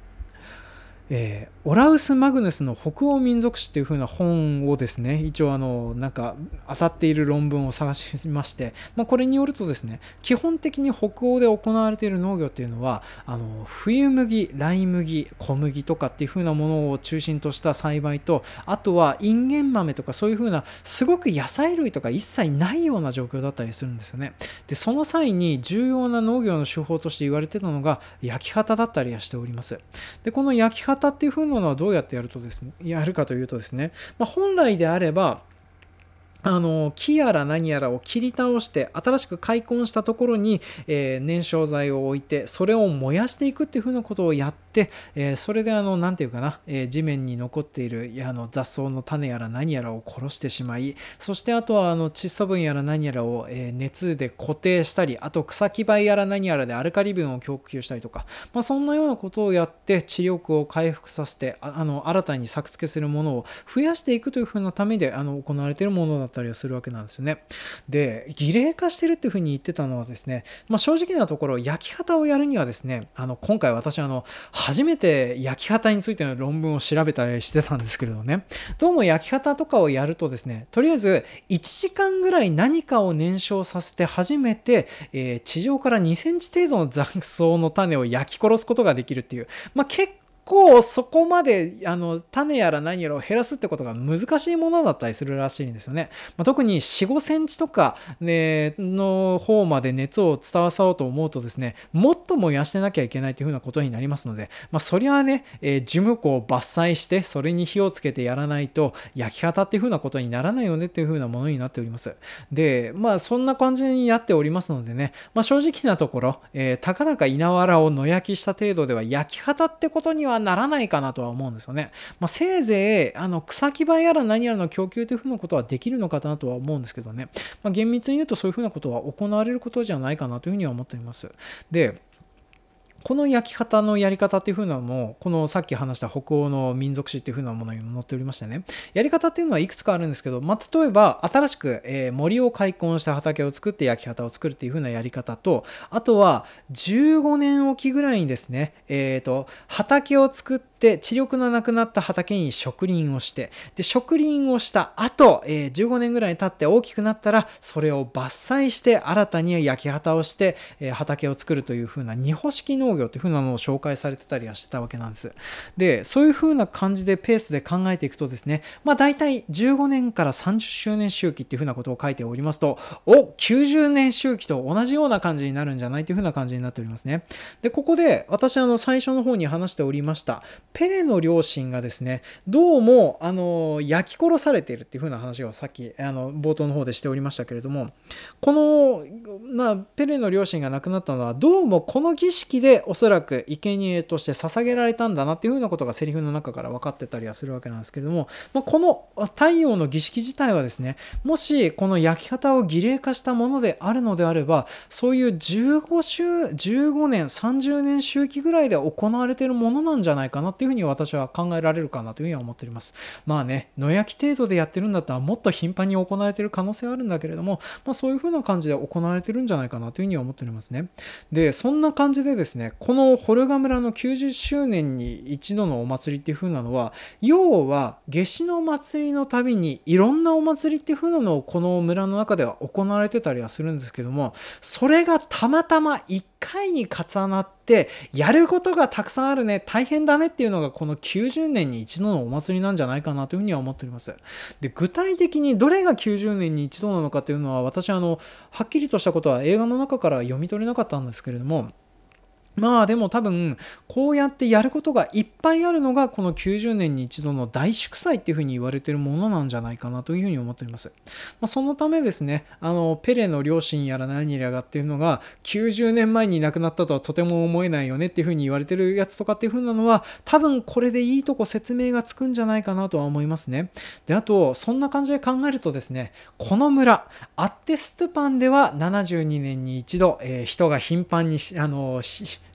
[SPEAKER 1] えー、オラウス・マグヌスの北欧民族史っていう風な本をですね一応あのなんか当たっている論文を探しまして、まあ、これによるとですね基本的に北欧で行われている農業っていうのはあの冬麦来麦小麦とかっていう風なものを中心とした栽培とあとはインゲン豆とかそういう風なすごく野菜類とか一切ないような状況だったりするんですよね。でその際に重要な農業の手法として言われてたのが焼き畑だったりはしております。でこの焼き畑型っていう風なのはどうやってやるとですね、やるかというとですね、まあ、本来であれば、あの木やら何やらを切り倒して新しく開墾したところに、えー、燃焼剤を置いてそれを燃やしていくっていうふうなことをやって、えー、それであの何て言うかな、えー、地面に残っているあの雑草の種やら何やらを殺してしまいそしてあとはあの窒素分やら何やらを、え熱で固定したりあと草木灰やら何やらでアルカリ分を供給したりとか、まあ、そんなようなことをやって知力を回復させてあの新たに作付けするものを増やしていくというふうなためであの行われているものだったりはするわけなんですよね。で、儀礼化してるっていうふうに言ってたのはですね、まあ、正直なところ、焼き方をやるにはですね、あの今回私あの、初めて焼き方についての論文を調べたりしてたんですけれどね、どうも焼き方とかをやるとですね、とりあえず1時間ぐらい何かを燃焼させて初めて、えー、地上から2センチ程度の雑草の種を焼き殺すことができるっていう、まあ、結構そこまであの種やら何やらを減らすってことが難しいものだったりするらしいんですよね。まあ、特に4、5センチとか、ね、の方まで熱を伝わさろうと思うとですね、もっと燃やしてなきゃいけないというふうなことになりますので、まあ、そりゃあね、えー、樹木を伐採してそれに火をつけてやらないと焼き方っていうふうなことにならないよねっていうふうなものになっております。で、まあそんな感じになっておりますのでね、まあ、正直なところ、えー、たかだか稲わらを野焼きした程度では焼き方ってことにはならないかなとは思うんですよね。まあ、せいぜいあの草木場やら何やらの供給というふうなことはできるのかなとは思うんですけどね、まあ、厳密に言うとそういうふうなことは行われることじゃないかなというふうには思っています。でこの焼き方のやり方っていう風なのも、このさっき話した北欧の民族史っていう風なものにも載っておりましてね、やり方っていうのはいくつかあるんですけど、まあ、例えば新しく、え森を開墾した畑を作って焼き方を作るっていう風なやり方と、あとは15年おきぐらいにですね、えっ、ー、と、畑を作ってで、知力のなくなった畑に植林をして、で、植林をした後、えー、15年ぐらい経って大きくなったら、それを伐採して新たに焼き畑をして、えー、畑を作るという風な二歩式農業という風なのを紹介されてたりはしてたわけなんです。で、そういう風な感じでペースで考えていくとですね、まあ大体15年から30周年周期っていう風なことを書いておりますと、お !90 年周期と同じような感じになるんじゃないという風な感じになっておりますね。で、ここで私あの最初の方に話しておりました、ペレの両親がですね、どうも、あの、焼き殺されているっていう風な話をさっき、あの、冒頭の方でしておりましたけれども、この、ま、ペレの両親が亡くなったのは、どうもこの儀式で、おそらく生贄として捧げられたんだなっていうふうなことがセリフの中から分かってたりはするわけなんですけれども、まあ、この太陽の儀式自体はですねもしこの焼き方を儀礼化したものであるのであればそういう15週15年30年周期ぐらいで行われているものなんじゃないかなとっていうふうに私は考えられるかなというふうには思っております。まあね野焼き程度でやってるんだったらもっと頻繁に行われている可能性はあるんだけれども、まあ、そういうふうな感じで行われてるんじゃないかなというふうには思っておりますね。でそんな感じでですねこのホルガ村の90周年に一度のお祭りっていう風なのは要は夏至の祭りのたびにいろんなお祭りっていう風なのをこの村の中では行われてたりはするんですけどもそれがたまたま1回に重なってやることがたくさんあるね大変だねっていうのがこの90年に一度のお祭りなんじゃないかなというふうには思っております。で具体的にどれが90年に一度なのかというのは私あのはっきりとしたことは映画の中から読み取れなかったんですけれどもまあでも多分こうやってやることがいっぱいあるのがこの90年に一度の大祝祭っていうふうに言われてるものなんじゃないかなというふうに思っております。まあ、そのためですね、あのペレの両親やら何やらがっていうのが90年前に亡くなったとはとても思えないよねっていうふうに言われてるやつとかっていうふうなのは多分これでいいとこ説明がつくんじゃないかなとは思いますね。で、あとそんな感じで考えるとですね、この村、アッテストゥパンでは72年に一度、えー、人が頻繁にあの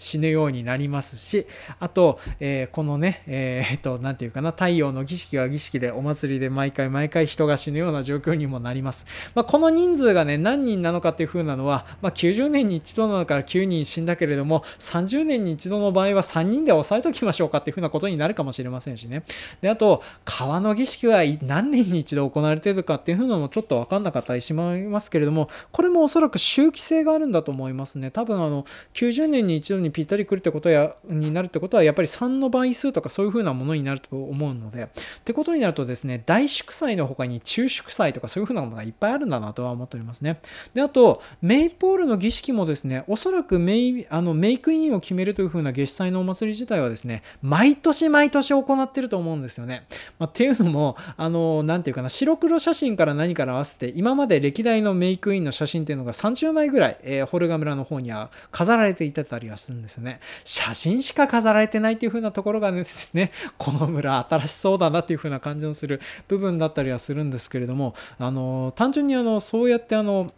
[SPEAKER 1] 死ぬようになりますしあと、えー、このねえー、っと何て言うかな太陽の儀式は儀式でお祭りで毎回毎回人が死ぬような状況にもなります、まあ、この人数がね何人なのかっていう風なのは、まあ、90年に一度なのから9人死んだけれども30年に一度の場合は3人で抑えときましょうかっていう風なことになるかもしれませんしね。であと川の儀式は何年に一度行われているかっていう風なのもちょっと分かんなかったりしますけれどもこれもおそらく周期性があるんだと思いますね。多分あの90年に一度にぴったり来るってことやになるってことはやっぱり3の倍数とかそういう風なものになると思うので。ってことになるとですね大祝祭の他に中祝祭とかそういう風なものがいっぱいあるんだなとは思っておりますね。であとメイポールの儀式もですねおそらくメイあのメイクインを決めるという風な月祭のお祭り自体はですね毎年毎年行ってると思うんですよね、まあ、っていうのもあの何て言うかな白黒写真から何から合わせて今まで歴代のメイクインの写真っていうのが30枚ぐらい、えー、ホルガ村の方には飾られていたりはするんですね。写真しか飾られてないっていう風なところがですね、この村新しそうだなっていう風な感じのする部分だったりはするんですけれども、あの、単純にあの、そうやってあの、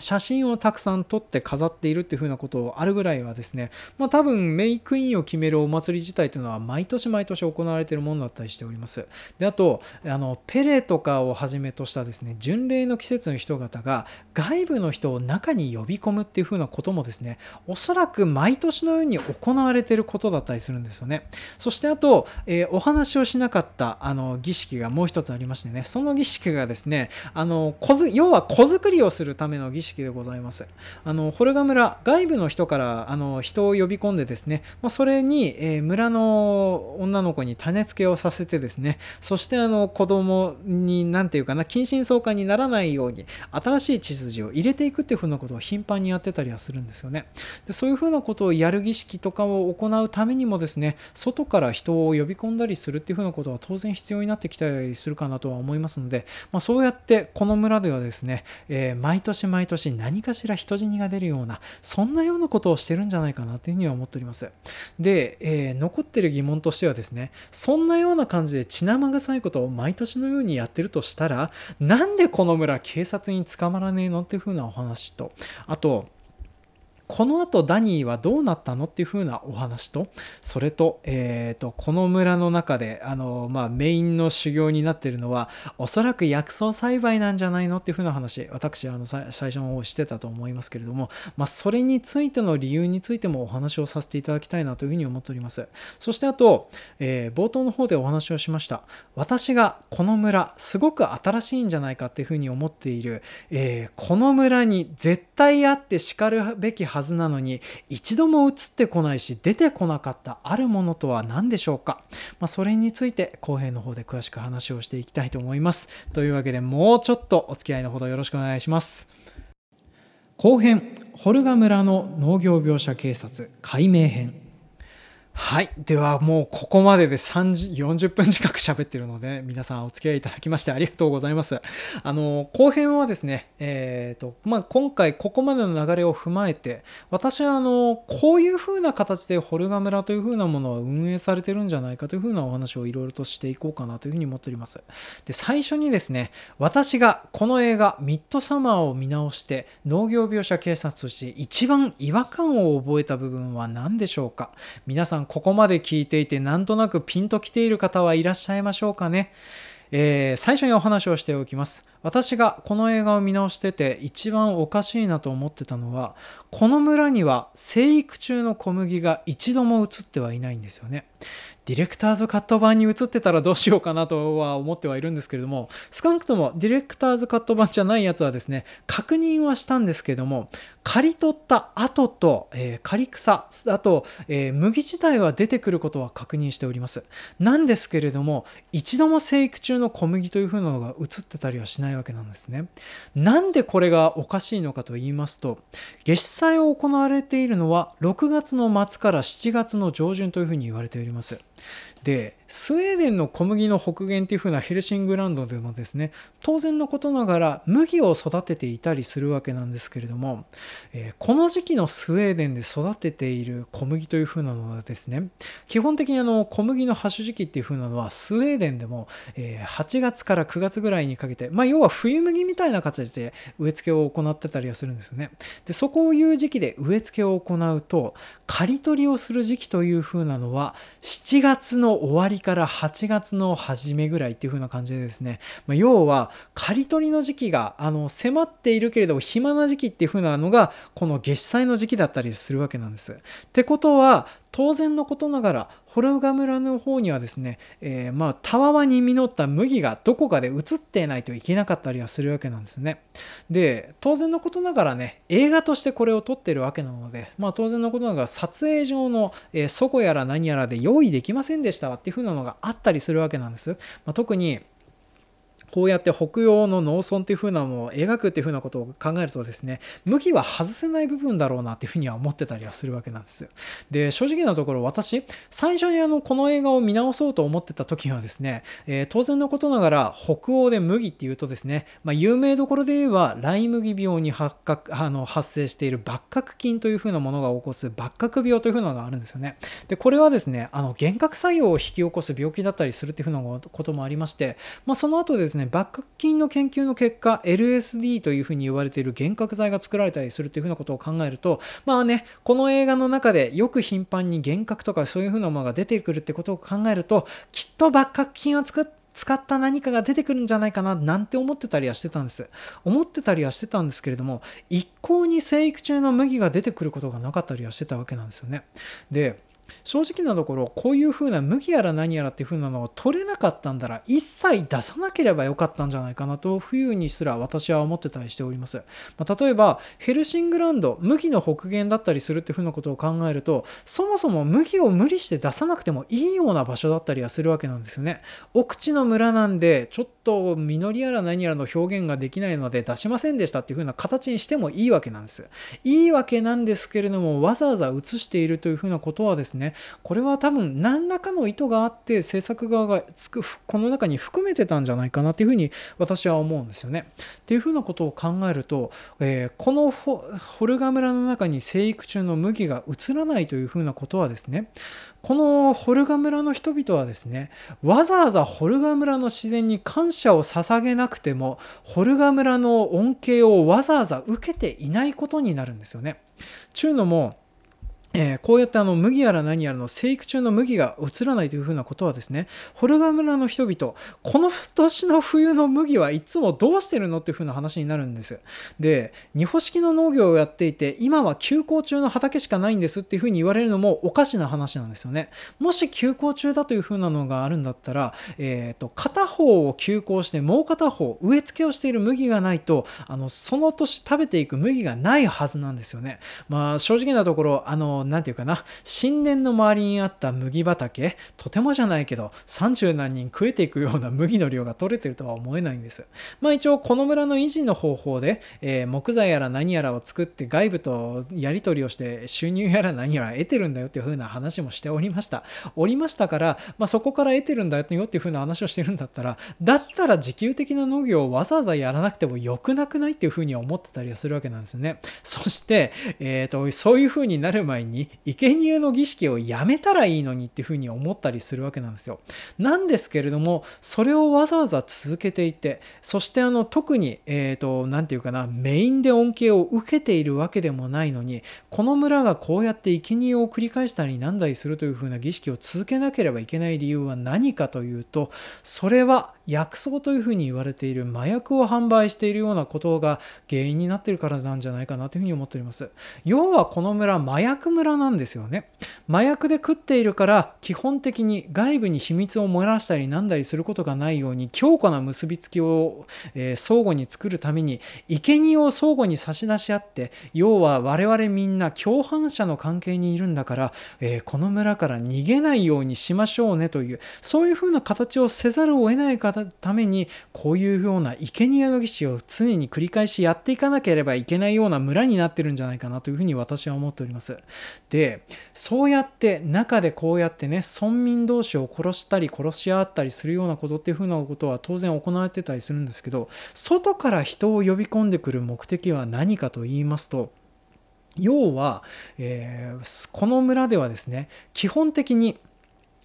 [SPEAKER 1] 写真をたくさん撮って飾っているっていう風なことをあるぐらいはですね、まあ多分メイクインを決めるお祭り自体というのは毎年毎年行われているものだったりしております。で、あと、あの、ペレとかをはじめとしたですね、巡礼の季節の人々が外部の人を中に呼び込むっていう風なこともですね、おそらく毎年のように行われていることだったりするんですよね。そしてあと、えー、お話をしなかったあの儀式がもう一つありましてね、その儀式がですね、あの、要は子作りをするための儀式式でございます。あの、ホルガ村、外部の人からあの人を呼び込んでですね、まあ、それに、えー、村の女の子に種付けをさせてですね、そしてあの子供に、なんていうかな、近親相関にならないように、新しい血筋を入れていくっていうふうなことを頻繁にやってたりはするんですよね。でそういうふうなことをやる儀式とかを行うためにもですね、外から人を呼び込んだりするっていうふうなことは当然必要になってきたりするかなとは思いますので、まあ、そうやってこの村ではですね、えー、毎年毎年し何かしら人死にが出るようなそんなようなことをしてるんじゃないかなというふうには思っております。で、えー、残ってる疑問としてはですねそんなような感じで血生臭いことを毎年のようにやってるとしたらなんでこの村警察に捕まらねえのっていうふうなお話とあとこの後ダニーはどうなったのっていう風なお話と、それと、えっ、ー、と、この村の中で、あの、まあ、メインの修行になっているのは、おそらく薬草栽培なんじゃないのっていう風な話、私、あの、最初の方してたと思いますけれども、まあ、それについての理由についてもお話をさせていただきたいなというふうに思っております。そしてあと、えー、冒頭の方でお話をしました。私がこの村、すごく新しいんじゃないかっていうふうに思っている、えー、この村に絶対あってしかるべきはずなのに一度も映ってこないし出てこなかったあるものとは何でしょうか、まあ、それについて後編の方で詳しく話をしていきたいと思います。というわけでもうちょっとお付き合いのほどよろしくお願いします。後編ホルガ村の農業描写警察解明編。はい。ではもうここまでで30 40分近く喋ってるので、皆さんお付き合いいただきましてありがとうございます。あの、後編はですね、えっ、ー、と、まあ、今回ここまでの流れを踏まえて、私はあの、こういう風な形でホルガ村という風なものは運営されてるんじゃないかという風なお話をいろいろとしていこうかなという風に思っております。で、最初にですね、私がこの映画、ミッドサマーを見直して、農業描写警察として一番違和感を覚えた部分は何でしょうか皆さんここまで聞いていてなんとなくピンときている方はいらっしゃいましょうかね。えー、最初にお話をしておきます。私がこの映画を見直してて一番おかしいなと思ってたのは、この村には生育中の小麦が一度も映ってはいないんですよね。ディレクターズカット版に映ってたらどうしようかなとは思ってはいるんですけれども、少なくともディレクターズカット版じゃないやつはですね、確認はしたんですけども、刈り取った後と、えー、刈り草、あと、えー、麦自体は出てくることは確認しております。なんですけれども、一度も生育中の小麦という風なのが映ってたりはしないわけなんですね。なんでこれがおかしいのかと言いますと、月祭を行われているのは6月の末から7月の上旬というふうに言われております。でスウェーデンの小麦の北限っていう風なヘルシングランドでもですね当然のことながら麦を育てていたりするわけなんですけれども、えー、この時期のスウェーデンで育てている小麦という風なのはですね基本的にあの小麦の発種時期っていう風なのはスウェーデンでも、えー、8月から9月ぐらいにかけて、まあ、要は冬麦みたいな形で植え付けを行ってたりはするんですよね。でそこをいう時期で植え付けを行うと刈り取りをする時期という風なのは7月の終わりから8月の初めぐらいっていう風な感じでですね、まあ、要は刈り取りの時期があの迫っているけれども暇な時期っていう風なのがこの月祭の時期だったりするわけなんです。ってことは当然のことながらホルガ村の方にはですね、えー、まあたわわに実った麦がどこかで映ってないといけなかったりはするわけなんですね。で当然のことながらね映画としてこれを撮ってるわけなので、まあ、当然のことながら撮影上の、えー、そこやら何やらで用意できませんでしたっていう風なのがあったりするわけなんです。まあ、特にこうやって北洋の農村っていう風なのを描くっていう風なことを考えるとですね、麦は外せない部分だろうなっていう風には思ってたりはするわけなんです。で、正直なところ私、最初にあの、この映画を見直そうと思ってた時にはですね、えー、当然のことながら北欧で麦っていうとですね、まあ、有名どころで言えば、ライ麦病に発覚あの発生している抜角菌という風なものが起こす抜角病という風なのがあるんですよね。で、これはですね、あの、幻覚作用を引き起こす病気だったりするっていう風なこともありまして、まあ、その後ですね、バック菌の研究の結果、LSD というふうに言われている幻覚剤が作られたりするというふうなことを考えると、まあね、この映画の中でよく頻繁に幻覚とかそういうふうなものが出てくるってことを考えると、きっとバック菌を作って、使った何かが出てくるんじゃないかななんて思ってたりはしてたんです。思ってたりはしてたんですけれども、一向に生育中の麦が出てくることがなかったりはしてたわけなんですよね。で、正直なところこういう風な麦やら何やらっていう風なのを取れなかったんだら一切出さなければよかったんじゃないかなというふうにすら私は思ってたりしております、まあ、例えばヘルシングランド麦の北限だったりするっていう風なことを考えるとそもそも麦を無理して出さなくてもいいような場所だったりはするわけなんですよね。奥地の村なんでちょっと実りやら何やらの表現ができないので出しませんでしたっていう風な形にしてもいいわけなんです。いいわけなんですけれどもわざわざ映しているという風なことはですねねこれは多分何らかの意図があって制作側がつくこの中に含めてたんじゃないかなっていうふうに私は思うんですよね。っていうふうなことを考えると、えー、このホルガ村の中に生育中の麦が移らないというふうなことはですねこのホルガ村の人々はですねわざわざホルガ村の自然に感謝を捧げなくてもホルガ村の恩恵をわざわざ受けていないことになるんですよね。ちゅうのもえー、こうやってあの麦やら何やらの生育中の麦が移らないというふうなことはですね、ホルガ村の人々、この年の冬の麦はいつもどうしてるのっていうふうな話になるんです。で、二歩式の農業をやっていて、今は休耕中の畑しかないんですっていうふうに言われるのもおかしな話なんですよね。もし休耕中だというふうなのがあるんだったら、えーと、片方を休耕してもう片方植え付けをしている麦がないと、あのその年食べていく麦がないはずなんですよね。まあ正直なところ、あの何て言うかな。神殿の周りにあった麦畑。とてもじゃないけど30何人食えていくような麦の量が取れてるとは思えないんです。まあ一応この村の維持の方法で、えー、木材やら何やらを作って外部とやり取りをして収入やら何やら得てるんだよっていう風な話もしておりました。おりましたから、まあ、そこから得てるんだよっていう風な話をしてるんだったらだったら自給的な農業をわざわざやらなくてもよくなくないっていう風に思ってたりはするわけなんですよね。そして、えーと、そういう風になる前にに生贄の儀式をやめたらいいのにっていう風に思ったりするわけなんですよ。なんですけれどもそれをわざわざ続けていてそしてあの特にえっ、ー、と何て言うかなメインで恩恵を受けているわけでもないのにこの村がこうやって生贄を繰り返したりなんだりするという風な儀式を続けなければいけない理由は何かというとそれは薬草というふうに言われている麻薬を販売しているようなことが原因になっているからなんじゃないかなというふうに思っております。要はこの村、麻薬村なんですよね。麻薬で食っているから基本的に外部に秘密を漏らしたりなんだりすることがないように強固な結びつきを、えー、相互に作るために生贄を相互に差し出し合って要は我々みんな共犯者の関係にいるんだから、えー、この村から逃げないようにしましょうねというそういうふうな形をせざるを得ない方ためにこういうような生贄の儀式を常に繰り返しやっていかなければいけないような村になってるんじゃないかなというふうに私は思っております。で、そうやって中でこうやってね、村民同士を殺したり殺し合ったりするようなことっていうふうなことは当然行われてたりするんですけど、外から人を呼び込んでくる目的は何かと言いますと、要は、えー、この村ではですね基本的に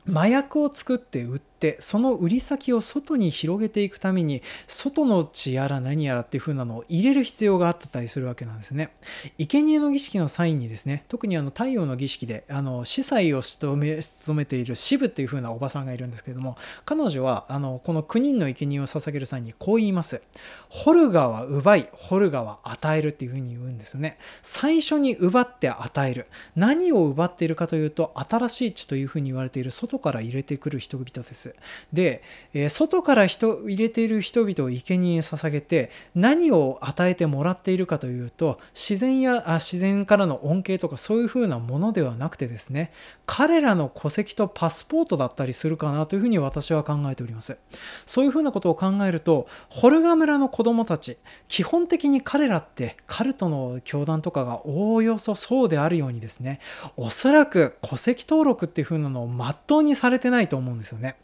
[SPEAKER 1] 麻薬を作って売ってってその売り先を外に広げていくために外の血やら何やらっていう風なのを入れる必要があったりするわけなんですね。生贄の儀式の際にですね特にあの太陽の儀式であの司祭を務めめている渋っていう風なおばさんがいるんですけれども彼女はあのこの9人の生贄を捧げる際にこう言います。ホルガは奪いホルガは与えるっていう風に言うんですね。最初に奪って与える何を奪っているかというと新しい血という風に言われている外から入れてくる人々です。で、え、外から人入れている人々を生贄に捧げて何を与えてもらっているかというと自然やあ自然からの恩恵とかそういうふうなものではなくてですね彼らの戸籍とパスポートだったりするかなというふうに私は考えております。そういうふうなことを考えるとホルガ村の子供たち基本的に彼らってカルトの教団とかがおおよそそうであるようにですねおそらく戸籍登録っていうふうなのをまっとうにされてないと思うんですよね。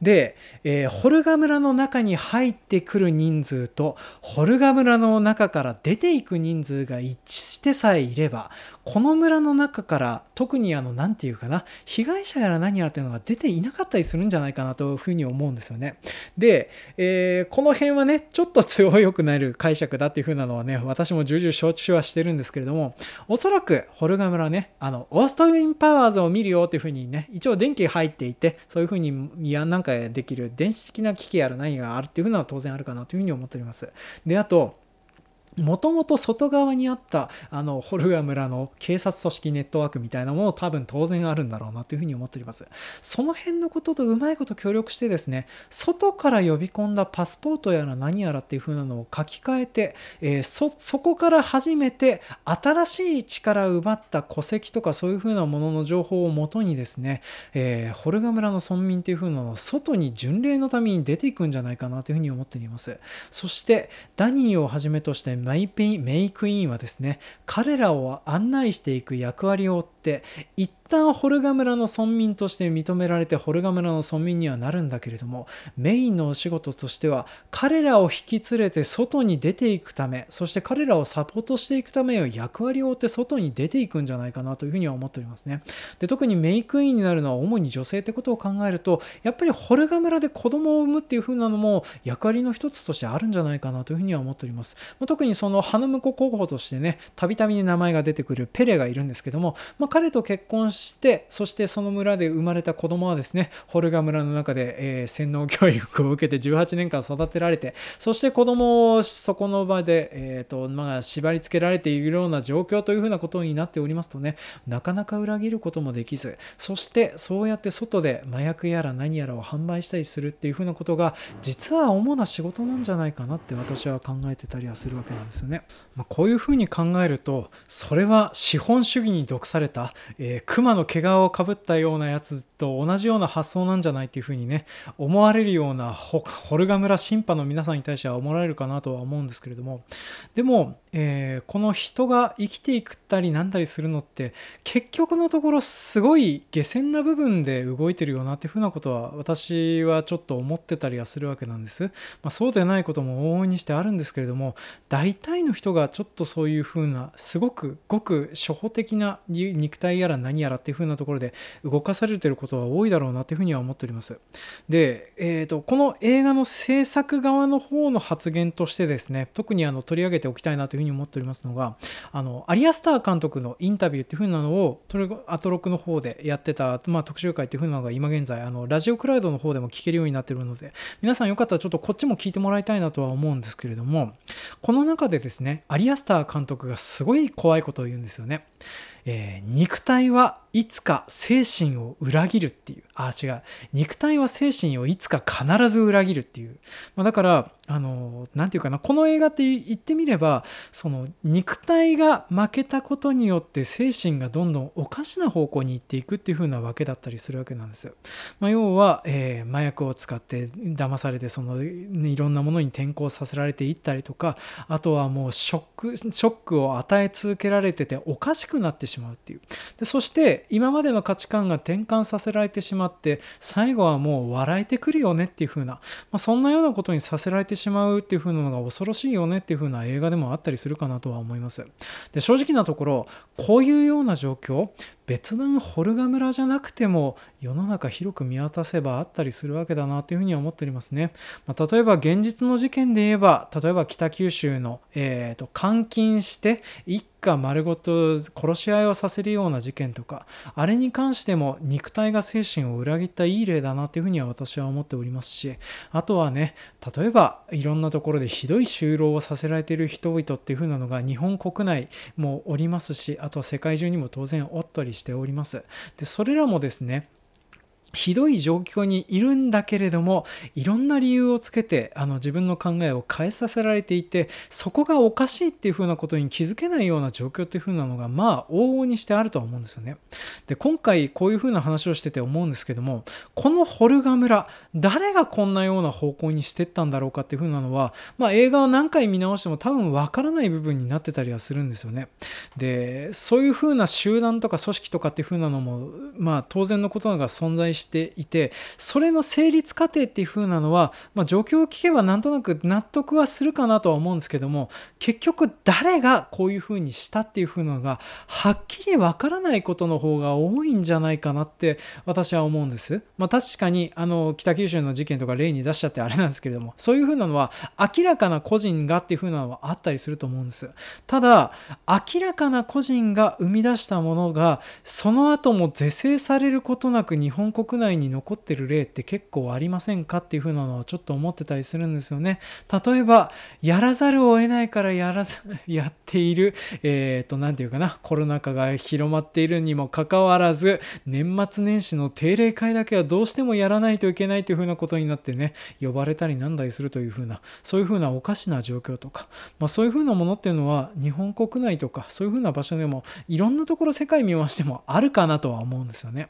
[SPEAKER 1] で、えー、ホルガ村の中に入ってくる人数とホルガ村の中から出ていく人数が一致してさえいればこの村の中から特にあの何て言うかな被害者やら何やらっていうのが出ていなかったりするんじゃないかなというふうに思うんですよね。で、えー、この辺はねちょっと強よくなる解釈だっていうふうなのはね私も重々承知はしてるんですけれどもおそらくホルガ村ねあのオーストウィンパワーズを見るよっていうふうにね一応電気入っていてそういうふうにやなんかできる電子的な機器やら何があるっていうのは当然あるかなというふうに思っております。で、あと、もともと外側にあったあのホルガ村の警察組織ネットワークみたいなもの多分当然あるんだろうなというふうに思っております。その辺のこととうまいこと協力してですね、外から呼び込んだパスポートやら何やらっていう風なのを書き換えて、えー、そ、そこから初めて新しい力を奪った戸籍とかそういう風なものの情報をもとにですね、えー、ホルガ村の村民っていう風なのは外に巡礼のために出ていくんじゃないかなというふうに思っております。そして、ダニーをはじめとしてメイペイメイクインはですね彼らを案内していく役割を負って一旦ホルガ村の村民として認められてホルガ村の村民にはなるんだけれどもメインのお仕事としては彼らを引き連れて外に出ていくためそして彼らをサポートしていくための役割を負って外に出ていくんじゃないかなというふうには思っておりますね。で特にメイクインになるのは主に女性ってことを考えるとやっぱりホルガ村で子供を産むっていう風なのも役割の一つとしてあるんじゃないかなというふうには思っております、特にその花婿候補としてねたびたびに名前が出てくるペレがいるんですけども、まあ、彼と結婚してしてそしてその村で生まれた子供はですねホルガ村の中で、えー、洗脳教育を受けて18年間育てられてそして子供をそこの場で、えーとまあ、縛り付けられているような状況というふうなことになっておりますとねなかなか裏切ることもできずそしてそうやって外で麻薬やら何やらを販売したりするっていうふうなことが実は主な仕事なんじゃないかなって私は考えてたりはするわけなんですよね。まあ、こういうふうに考えるとそれは資本主義に毒された、えー、熊の毛皮をかぶったようなやつと同じような発想なんじゃないっていうふうにね思われるようなホルガ村審判の皆さんに対しては思われるかなとは思うんですけれどもでも、えー、この人が生きていくったりなんだりするのって結局のところすごい下船な部分で動いてるよなっていうふうなことは私はちょっと思ってたりはするわけなんです。まあ、そうでないことも往々にしてあるんですけれども大体の人がちょっとそういうふうなすごくごく初歩的な肉体やら何やらっていうふうなところで動かされてることは多いだろうなというふうには思っております。で、えーと、この映画の制作側の方の発言としてですね特にあの取り上げておきたいなというふうに思っておりますのがあのアリアスター監督のインタビューっていうふうなのをアトロクの方でやってた、まあ、特集会っていうふうなのが今現在あのラジオクラウドの方でも聞けるようになってるので皆さんよかったらちょっとこっちも聞いてもらいたいなとは思うんですけれどもこの中でですねアリアスター監督がすごい怖いことを言うんですよね。えー、肉体はいつか精神を裏切るっていう。あ、違う。肉体は精神をいつか必ず裏切るっていう。まあ、だから、あの、なんていうかな、この映画って言ってみれば、その肉体が負けたことによって精神がどんどんおかしな方向に行っていくっていう風なわけだったりするわけなんですよ。まあ、要は、えー、麻薬を使って騙されて、その、いろんなものに転校させられていったりとか、あとはもうショック、ショックを与え続けられてておかしくなってしまうっていう。でそして今までの価値観が転換させられてしまうって最後はもう笑えてくるよねっていう風な、まあ、そんなようなことにさせられてしまうっていう風なのが恐ろしいよねっていう風な映画でもあったりするかなとは思います。で正直なところこういうような状況別段ホルガ村じゃなくても世の中広く見渡せばあったりするわけだなというふうに思っておりますね。まあ、例えば現実の事件で言えば例えば北九州の、えーと、監禁して一家丸ごと殺し合いをさせるような事件とかあれに関しても肉体が精神を裏切ったいい例だなというふうには私は思っておりますしあとはね例えばいろんなところでひどい就労をさせられている人々っていうふうなのが日本国内もおりますしあとは世界中にも当然おったりしております。でそれらもですねひどい状況にいるんだけれどもいろんな理由をつけてあの自分の考えを変えさせられていてそこがおかしいっていうふうなことに気づけないような状況っていうふうなのがまあ往々にしてあるとは思うんですよね。で今回こういうふうな話をしてて思うんですけどもこのホルガ村誰がこんなような方向にしてったんだろうかっていうふうなのは、まあ、映画を何回見直しても多分わからない部分になってたりはするんですよね。でそういうふうな集団とか組織とかっていうふうなのもまあ当然のことが存在してしていてそれの成立過程っていう風なのは、まあ、状況を聞けばなんとなく納得はするかなとは思うんですけども結局誰がこういう風にしたっていう風なのがはっきりわからないことの方が多いんじゃないかなって私は思うんです。まあ、確かにあの北九州の事件とか例に出しちゃってあれなんですけれどもそういう風なのは明らかな個人がっていう風なのはあったりすると思うんです。ただ明らかな個人が生み出したものがその後も是正されることなく日本国国内に残ってる例って結構ありませんかっていう風なのはちょっと思ってたりするんですよね。例えば、やらざるを得ないからやらず、やっている、えっ、ー、と、なんていうかな、コロナ禍が広まっているにもかかわらず、年末年始の定例会だけはどうしてもやらないといけないという風なことになってね、呼ばれたりなんだりするという風な、そういう風なおかしな状況とか、まあそういう風なものっていうのは、日本国内とか、そういう風な場所でも、いろんなところ世界見回してもあるかなとは思うんですよね。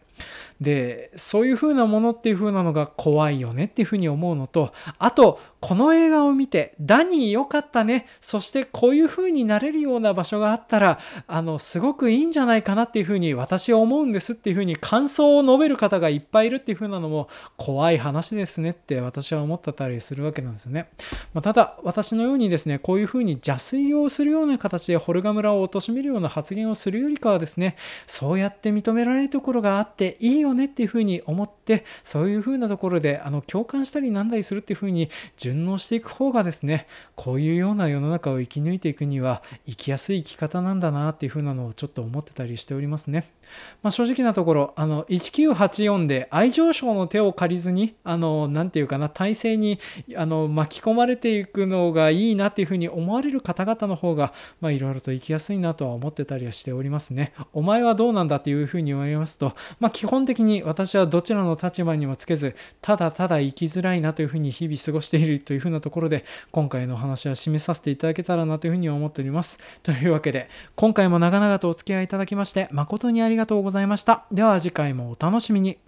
[SPEAKER 1] で、そういう風なものっていう風なのが怖いよねっていう風に思うのと、あと、この映画を見て、ダニー良かったね。そしてこういう風になれるような場所があったら、あの、すごくいいんじゃないかなっていう風に私は思うんですっていう風に感想を述べる方がいっぱいいるっていう風なのも怖い話ですねって私は思ったたりするわけなんですよね。まあ、ただ、私のようにですね、こういう風に邪推をするような形でホルガ村を貶めるような発言をするよりかはですね、そうやって認められるところがあっていいよねっていう風にに思ってそういうふうなところであの共感したりなんだりするっていうふうに順応していく方がですねこういうような世の中を生き抜いていくには生きやすい生き方なんだなっていうふうなのをちょっと思ってたりしておりますね。まあ、正直なところあの1984で愛情賞の手を借りずにあのなて言うかな体制にあの巻き込まれていくのがいいなっていうふうに思われる方々の方がいろいろと生きやすいなとは思ってたりはしておりますね。お前はどうなんだっていうふうに言われますと、まあ、基本的に私はどちらの立場にもつけずただただ生きづらいなというふうに日々過ごしているというふうなところで今回の話は締めさせていただけたらなというふうに思っております。というわけで今回も長々とお付き合いいただきまして誠にありがとうございました。では次回もお楽しみに。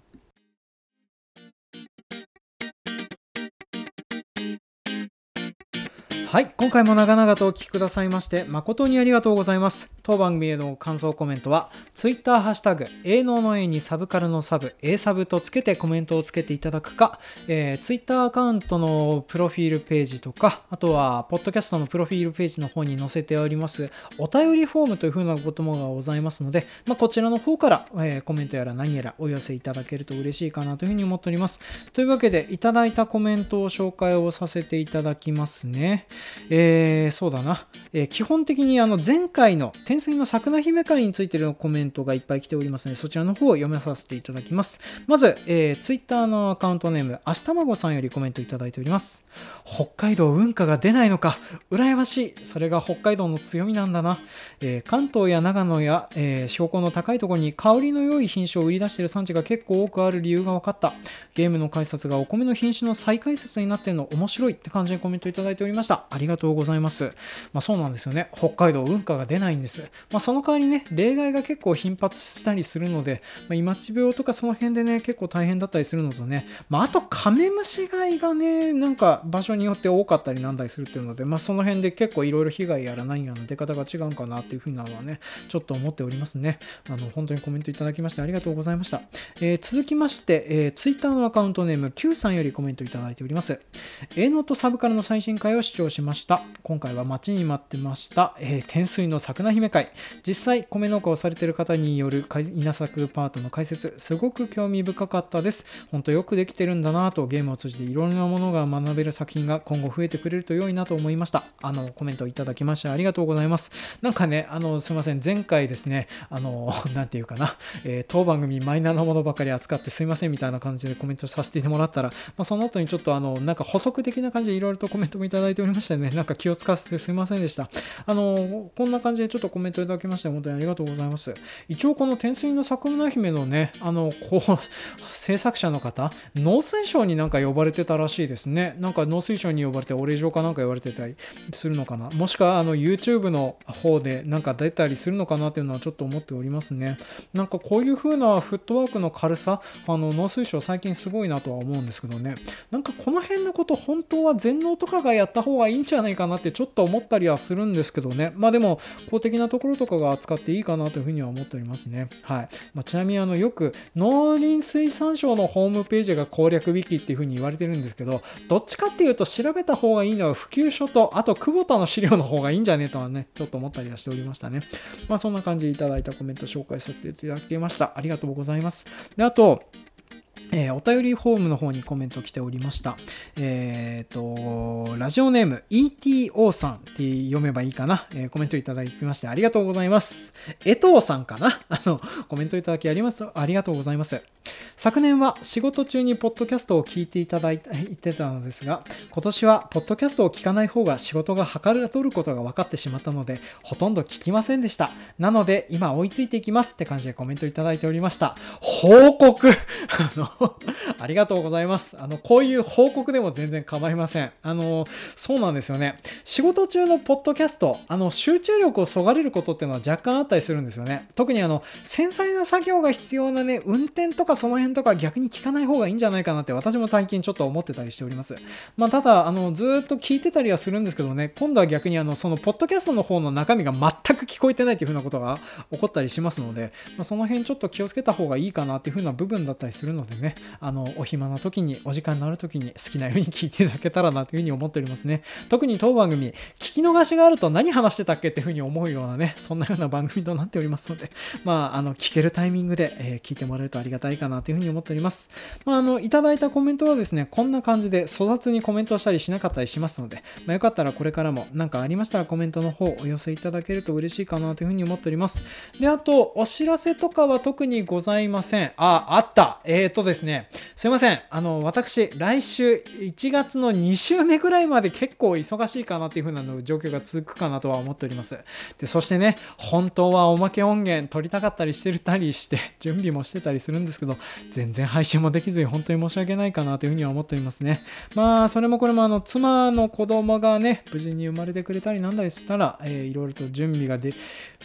[SPEAKER 1] はい、今回も長々とお聞きくださいまして誠にありがとうございます。当番組への感想コメントは Twitter ハッシュタグ A 能の A にサブカルのサブ A サブとつけてコメントをつけていただくか、えー、Twitter アカウントのプロフィールページとかあとはポッドキャストのプロフィールページの方に載せておりますお便りフォームというふうなこともございますので、まあ、こちらの方から、えー、コメントやら何やらお寄せいただけると嬉しいかなというふうに思っております。というわけでいただいたコメントを紹介をさせていただきますね。えー、そうだな、えー、基本的にあの前回の天水の桜姫会についてのコメントがいっぱい来ておりますので、そちらの方を読めさせていただきます。まず、えー、Twitter のアカウントネーム、あしたまごさんよりコメントいただいております。北海道運河が出ないのか、羨ましい。それが北海道の強みなんだな。えー、関東や長野や、えー、標高の高いところに香りの良い品種を売り出している産地が結構多くある理由が分かった。ゲームの解説がお米の品種の再解説になっているの面白いって感じでコメントいただいておりました。ありがとうございます。まあ、そうなんですよね。北海道運河が出ないんです。まあ、その代わりね、例外が結構頻発したりするので、まあ、今地病とかその辺でね、結構大変だったりするのとね、まあ、あとカメムシ害がね、なんか場所によって多かったりなんだりするっていうので、まあ、その辺で結構いろいろ被害やら何やらの出方が違うんかなっていうふうなのはね、ちょっと思っておりますね。あの、本当にコメントいただきましてありがとうございました。えー、続きまして、えー、Twitter のアカウントネーム Q さんよりコメントいただいております。A ノートサブカルの最新回を視聴しました。今回は待ちに待ってました、えー、天水の桜姫会。実際、米農家をされている方による稲作パートの解説、すごく興味深かったです。本当よくできてるんだなと、ゲームを通じていろんなものが学べる作品が今後増えてくれると良いなと思いました。あの、コメントいただきましてありがとうございます。なんかね、あの、すいません、前回ですね、あの、なんていうかな、えー、当番組マイナーなものばかり扱ってすいませんみたいな感じでコメントさせてもらったら、まあ、その後にちょっとあの、なんか補足的な感じでいろいろとコメントもいただいておりましてね、なんか気を使わせてすいませんでした。あの、こんな感じでちょっとコメントいただきまして本当にありがとうございます。一応この天水の桜姫のね、あの、こう、制作者の方、農水省になんか呼ばれてたらしいですね。なんか農水省に呼ばれてお礼状かなんか言われてたりするのかな。もしくはあの YouTube の方でなんか出たりするのかなっていうのはちょっと思っておりますね。なんかこういう風なフットワークの軽さ、あの農水省最近すごいなとは思うんですけどね。なんかこの辺のこと本当は全農とかがやった方がいいいんじゃないかなってちょっと思ったりはするんですけどね。まあでも公的なところとかが扱っていいかなというふうには思っておりますね。はい。まあ、ちなみにあのよく農林水産省のホームページが攻略ウィキっていうふうに言われてるんですけど、どっちかっていうと調べた方がいいのは普及書と、あと久保田の資料の方がいいんじゃねえとはね、ちょっと思ったりはしておりましたね。まあそんな感じでいただいたコメント紹介させていただきました。ありがとうございます。で、あと、えー、お便りフォームの方にコメント来ておりました。えっ、と、ラジオネーム ETO さんって読めばいいかな、えー、コメントいただきましてありがとうございます。江藤さんかな？あの、コメントいただきありますありがとうございます。昨年は仕事中にポッドキャストを聞いていただいてたのですが、今年はポッドキャストを聞かない方が仕事がはかるとることが分かってしまったので、ほとんど聞きませんでした。なので、今追いついていきますって感じでコメントいただいておりました。報告 あの ありがとうございます。あの、こういう報告でも全然構いません。あの、そうなんですよね。仕事中のポッドキャスト、あの、集中力をそがれることっていうのは若干あったりするんですよね。特にあの、繊細な作業が必要なね、運転とかその辺とか逆に聞かない方がいいんじゃないかなって私も最近ちょっと思ってたりしております。まあ、ただ、あの、ずっと聞いてたりはするんですけどね、今度は逆にあの、その、ポッドキャストの方の中身が全く聞こえてないっていう風なことが起こったりしますので、まあ、その辺ちょっと気をつけた方がいいかなっていう風な部分だったりするのでね、ねあの、お暇な時に、お時間のある時に好きなように聞いていただけたらなというふうに思っておりますね。特に当番組、聞き逃しがあると何話してたっけっていうふうに思うようなね、そんなような番組となっておりますので、まあ、あの、聞けるタイミングで、えー、聞いてもらえるとありがたいかなというふうに思っております。まあ、あの、いただいたコメントはですね、こんな感じで粗雑にコメントしたりしなかったりしますので、まあ、よかったらこれからも何かありましたらコメントの方お寄せいただけると嬉しいかなというふうに思っております。で、あと、お知らせとかは特にございません。あ、あった。えーとですね、すいません。あの、私、来週1月の2週目ぐらいまで結構忙しいかなっていう風なの状況が続くかなとは思っております。で、そしてね、本当はおまけ音源取りたかったりしてたりして、準備もしてたりするんですけど、全然配信もできずに本当に申し訳ないかなというふうには思っておりますね。まあ、それもこれもあの、妻の子供がね、無事に生まれてくれたりなんだりしたら、えー、いろいろと準備がで、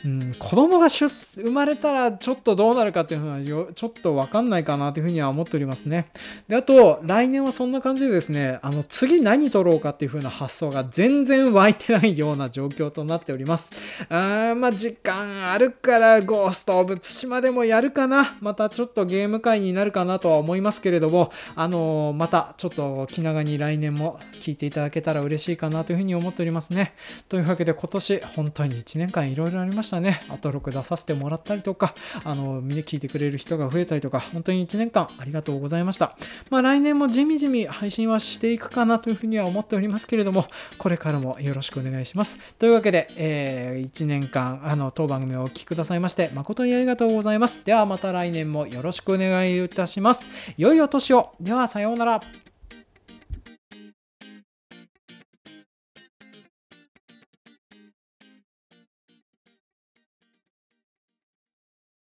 [SPEAKER 1] うん、子供が生まれたらちょっとどうなるかっていうのはちょっとわかんないかなというふうには思っておりますね。で、あと、来年はそんな感じでですね、あの、次何撮ろうかっていう風な発想が全然湧いてないような状況となっております。あーまあ、時間あるからゴースト・オブ・ツシマでもやるかな。またちょっとゲーム会になるかなとは思いますけれども、あのー、またちょっと気長に来年も聞いていただけたら嬉しいかなというふうに思っておりますね。というわけで今年本当に1年間いろいろありましたね。アトロク出させてもらったりとか、あのー、聞いてくれる人が増えたりとか、本当に1年間ありがとうございました。まあ来年もじみじみ配信はしていくかなというふうには思っておりますけれども、これからもよろしくお願いします。というわけで、えー、1年間、あの、当番組をお聴きくださいまして、誠にありがとうございます。ではまた来年もよろしくお願いいたします。良いお年を。では、さようなら。